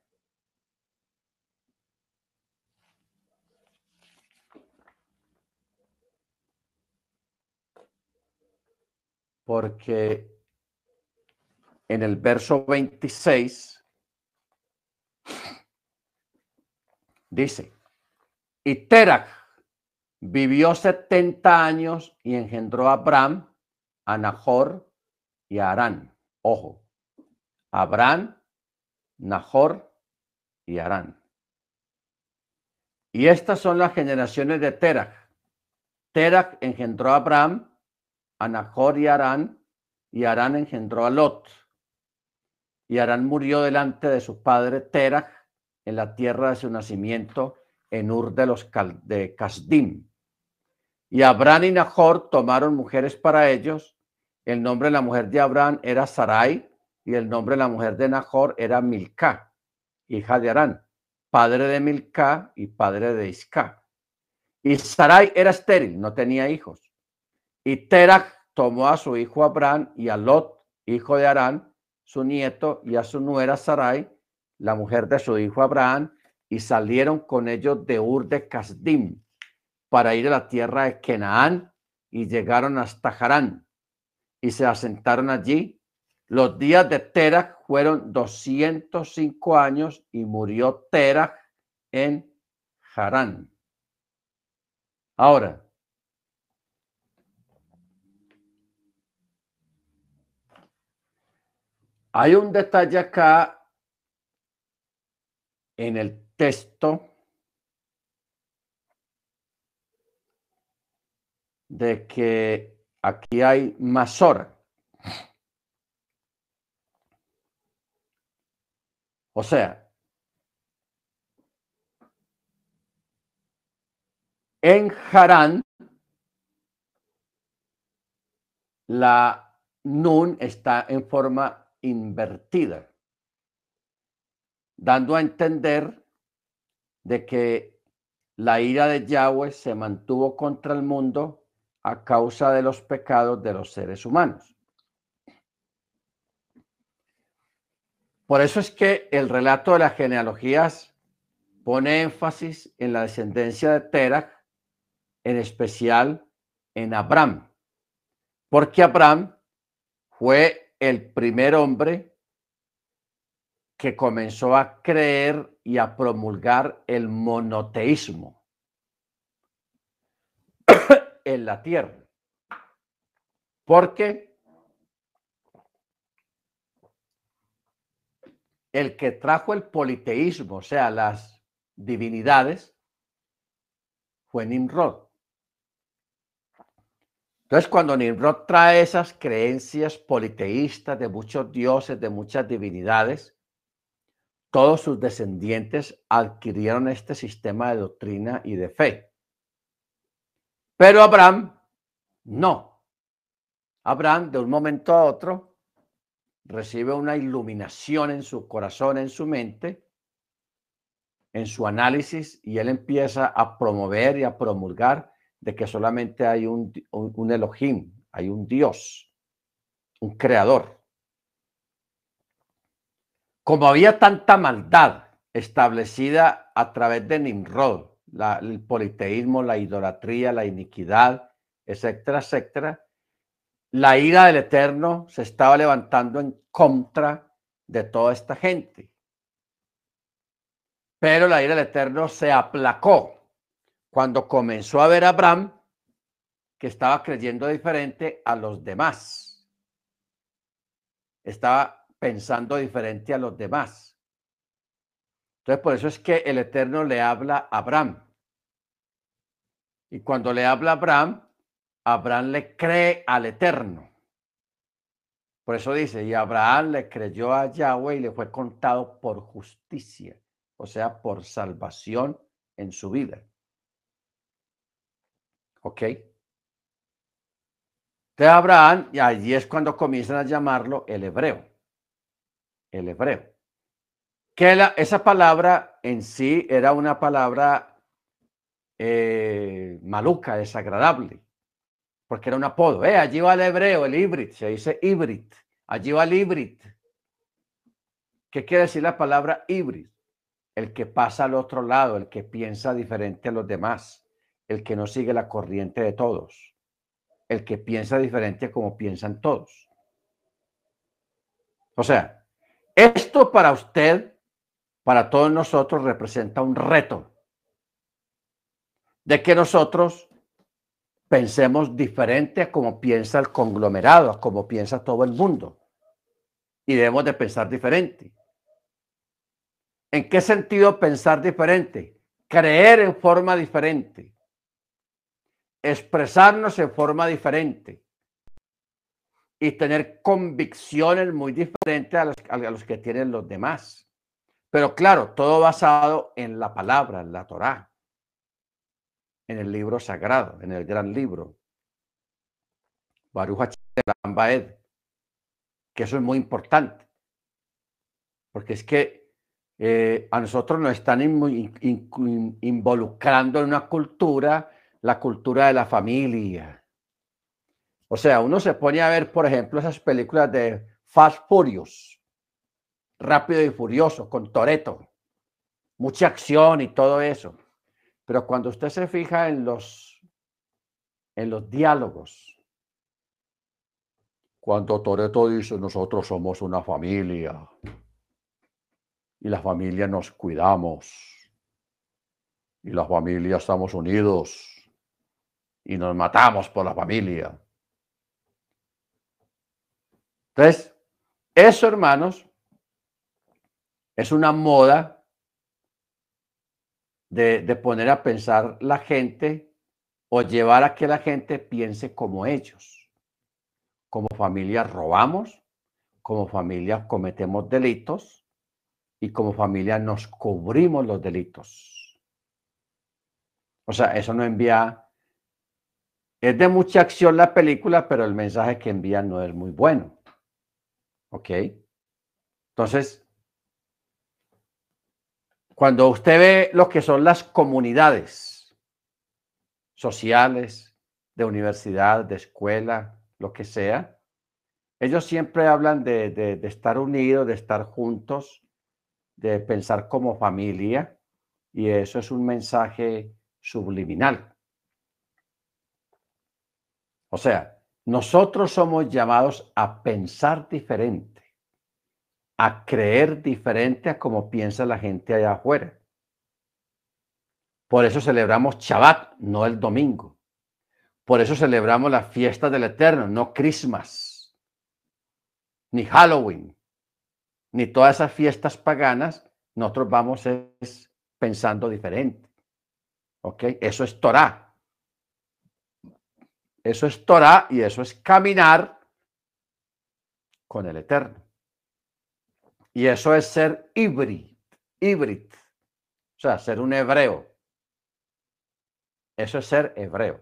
Porque en el verso 26 dice, y Terach vivió 70 años y engendró a Abraham, a Nahor y a Arán. Ojo, Abraham, Nahor y Arán. Y estas son las generaciones de Terach. Terach engendró a Abraham, a Nahor y Arán, y Arán engendró a Lot. Y Arán murió delante de su padre Terach en la tierra de su nacimiento, en Ur de los de Casdim. Y Abraham y Nahor tomaron mujeres para ellos. El nombre de la mujer de Abraham era Sarai y el nombre de la mujer de Nahor era Milca, hija de Arán, padre de Milca y padre de Isca. Y Sarai era estéril, no tenía hijos. Y Terach tomó a su hijo Abraham y a Lot, hijo de Arán, su nieto, y a su nuera Sarai, la mujer de su hijo Abraham, y salieron con ellos de Ur de Casdim para ir a la tierra de Canaán y llegaron hasta Harán y se asentaron allí. Los días de Terach fueron 205 años y murió Terach en Harán. Ahora, hay un detalle acá en el texto de que aquí hay Masora. O sea, en Harán, la Nun está en forma invertida, dando a entender de que la ira de Yahweh se mantuvo contra el mundo a causa de los pecados de los seres humanos. Por eso es que el relato de las genealogías pone énfasis en la descendencia de Terach, en especial en Abraham, porque Abraham fue el primer hombre que comenzó a creer y a promulgar el monoteísmo en la tierra. Porque el que trajo el politeísmo, o sea, las divinidades, fue Nimrod. Entonces, cuando Nimrod trae esas creencias politeístas de muchos dioses, de muchas divinidades, todos sus descendientes adquirieron este sistema de doctrina y de fe. Pero Abraham no. Abraham de un momento a otro recibe una iluminación en su corazón, en su mente, en su análisis, y él empieza a promover y a promulgar de que solamente hay un, un, Elohim, hay un Dios, un creador. Como había tanta maldad establecida a través de Nimrod, el politeísmo, la idolatría, la iniquidad, etcétera, etcétera, la ira del Eterno se estaba levantando en contra de toda esta gente. Pero la ira del Eterno se aplacó cuando comenzó a ver a Abraham que estaba creyendo diferente a los demás. Estaba pensando diferente a los demás. Entonces, por eso es que el Eterno le habla a Abraham. Y cuando le habla a Abraham, Abraham le cree al Eterno. Por eso dice, y Abraham le creyó a Yahweh y le fue contado por justicia, o sea, por salvación en su vida. ¿Ok? Entonces Abraham, y allí es cuando comienzan a llamarlo el hebreo. El hebreo que esa palabra en sí era una palabra eh, maluca, desagradable, porque era un apodo. Eh, allí va el hebreo, el híbrid, se dice híbrid. Allí va el híbrid. ¿Qué quiere decir la palabra híbrid? El que pasa al otro lado, el que piensa diferente a los demás, el que no sigue la corriente de todos, el que piensa diferente como piensan todos. O sea, esto para usted, para todos nosotros, representa un reto de que nosotros pensemos diferente a como piensa el conglomerado, a como piensa todo el mundo. Y debemos de pensar diferente. ¿En qué sentido pensar diferente? Creer en forma diferente. Expresarnos en forma diferente. Y tener convicciones muy diferentes a los, que tienen los demás. Pero claro, todo basado en la palabra, en la Torá, en el libro sagrado, en el gran libro. Baruch Baed, que eso es muy importante. Porque es que eh, a nosotros nos están involucrando en una cultura, la cultura de la familia. O sea, uno se pone a ver, por ejemplo, esas películas de Fast Furious, Rápido y Furioso, con Toreto, mucha acción y todo eso. Pero cuando usted se fija en los, en los diálogos, cuando Toreto dice, nosotros somos una familia, y la familia nos cuidamos y la familia estamos unidos y nos matamos por la familia. Entonces, eso, hermanos, es una moda de, de, poner a pensar la gente o llevar a que la gente piense como ellos. Como familia robamos, como familia cometemos delitos, y como familia nos cubrimos los delitos. O sea, eso no envía... Es de mucha acción la película, pero el mensaje que envía no es muy bueno. ¿Ok? Entonces, cuando usted ve lo que son las comunidades sociales, de universidad, de escuela, lo que sea, ellos siempre hablan de estar unidos, de estar juntos, de pensar como familia y eso es un mensaje subliminal. O sea, nosotros somos llamados a pensar diferente, a creer diferente a como piensa la gente allá afuera. Por eso celebramos Shabbat, no el domingo. Por eso celebramos la fiesta del Eterno, no Christmas, ni Halloween ni todas esas fiestas paganas, nosotros vamos pensando diferente. ¿Ok? Eso es Torah. Eso es Torah y eso es caminar con el Eterno. Y eso es ser híbrido, híbrido. O sea, ser un hebreo. Eso es ser hebreo.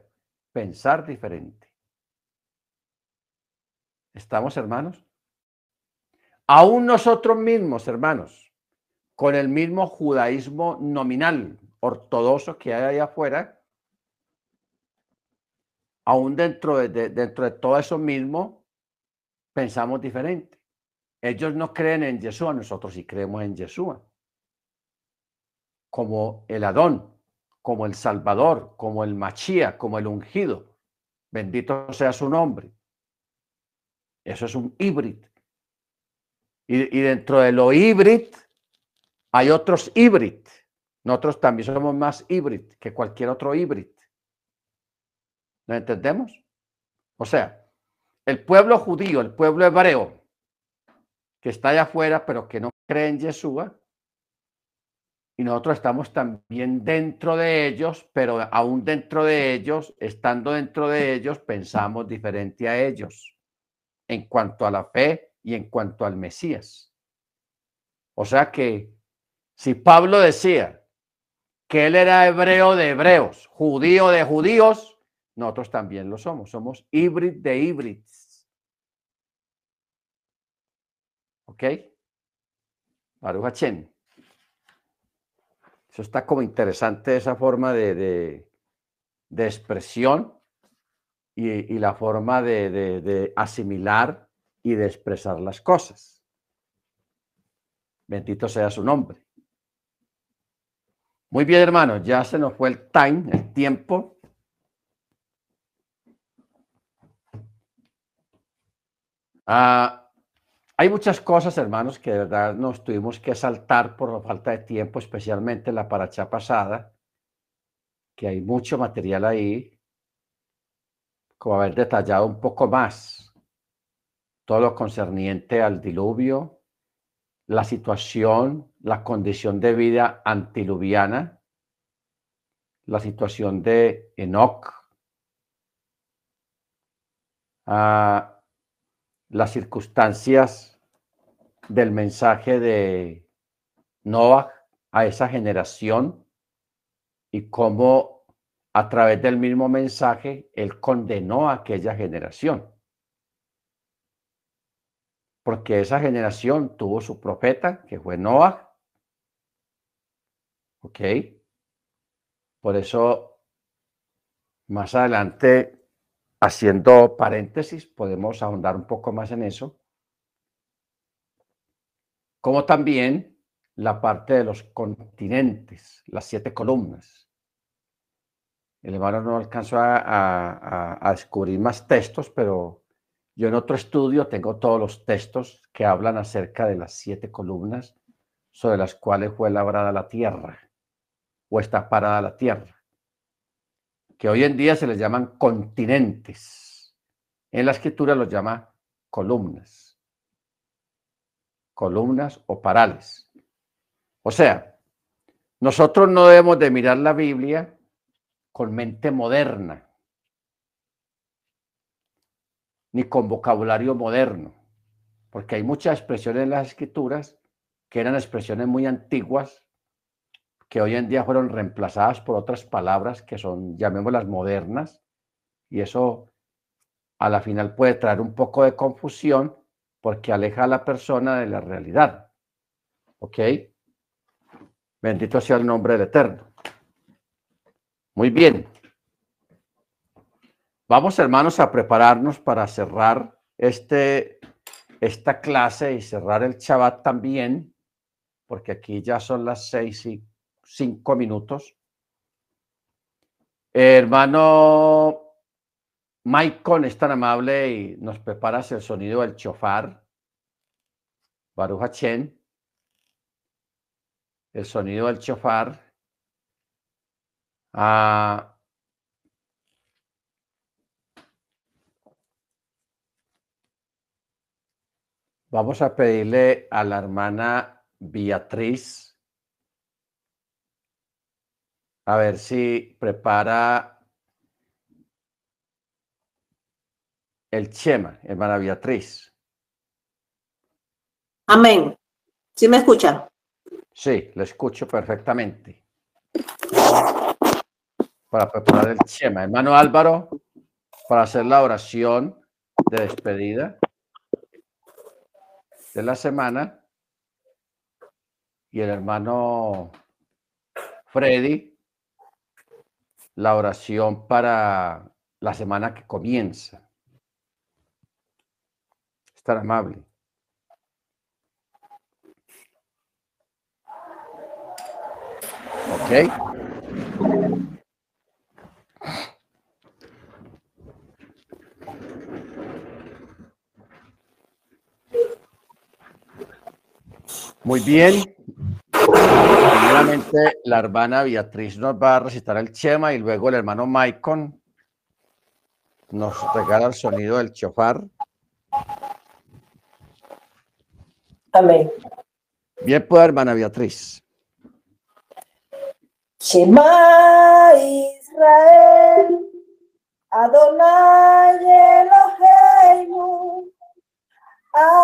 Pensar diferente. ¿Estamos, hermanos? Aún nosotros mismos, hermanos, con el mismo judaísmo nominal, ortodoxo que hay allá afuera, aún dentro de, dentro de todo eso mismo, pensamos diferente. Ellos no creen en Yeshua, nosotros sí creemos en Yeshua. Como el Adón, como el Salvador, como el Machía, como el ungido. Bendito sea su nombre. Eso es un híbrido. Y, dentro de lo híbrido hay otros híbridos. Nosotros también somos más híbridos que cualquier otro híbrido. ¿Lo entendemos? O sea, el pueblo judío, el pueblo hebreo, que está allá afuera, pero que no cree en Yeshua, y nosotros estamos también dentro de ellos, pero aún dentro de ellos, estando dentro de ellos, pensamos diferente a ellos en cuanto a la fe y en cuanto al Mesías. O sea que si Pablo decía que él era hebreo de hebreos, judío de judíos, nosotros también lo somos, somos híbrid de híbrids. ¿Ok? Baruch Eso está como interesante esa forma de, expresión y, la forma de asimilar y de expresar las cosas. Bendito sea su nombre. Muy bien, hermanos, ya se nos fue el time, el tiempo. Ah, hay muchas cosas, hermanos, que de verdad nos tuvimos que saltar por la falta de tiempo, especialmente la paracha pasada, que hay mucho material ahí, como haber detallado un poco más todo lo concerniente al diluvio, la situación, la condición de vida antiluviana, la situación de Enoch, ah, las circunstancias del mensaje de Noah a esa generación y cómo a través del mismo mensaje él condenó a aquella generación porque esa generación tuvo su profeta, que fue Noah. ¿Ok? Por eso, más adelante, haciendo paréntesis, podemos ahondar un poco más en eso. Como también la parte de los continentes, las siete columnas. El hermano no alcanzó a, descubrir más textos, pero yo en otro estudio tengo todos los textos que hablan acerca de las siete columnas sobre las cuales fue labrada la tierra o está parada la tierra, que hoy en día se les llaman continentes. En la escritura los llama columnas, columnas o parales. O sea, nosotros no debemos de mirar la Biblia con mente moderna ni con vocabulario moderno, porque hay muchas expresiones en las escrituras que eran expresiones muy antiguas, que hoy en día fueron reemplazadas por otras palabras que son, llamémoslas, modernas, y eso a la final puede traer un poco de confusión porque aleja a la persona de la realidad. ¿Ok? Bendito sea el nombre del Eterno. Muy bien. Vamos, hermanos, a prepararnos para cerrar este, esta clase y cerrar el Shabbat también, porque aquí ya son las seis y cinco minutos. Hermano Maicon es tan amable y nos preparas el sonido del chofar. Baruch Hachem. El sonido del chofar. Ah, Vamos a pedirle a la hermana Beatriz a ver si prepara el Chema, hermana Beatriz. Amén. ¿Sí me escucha? Sí, le escucho perfectamente. Para preparar el Chema. Hermano Álvaro, para hacer la oración de despedida de la semana y el hermano Freddy la oración para la semana que comienza. Estar amable. Ok. Muy bien. La hermana Beatriz nos va a recitar el Chema y luego el hermano Maicon nos regala el sonido del chofar. Amén. Bien, pues, hermana Beatriz. Shema Israel, Adonai Eloheinu,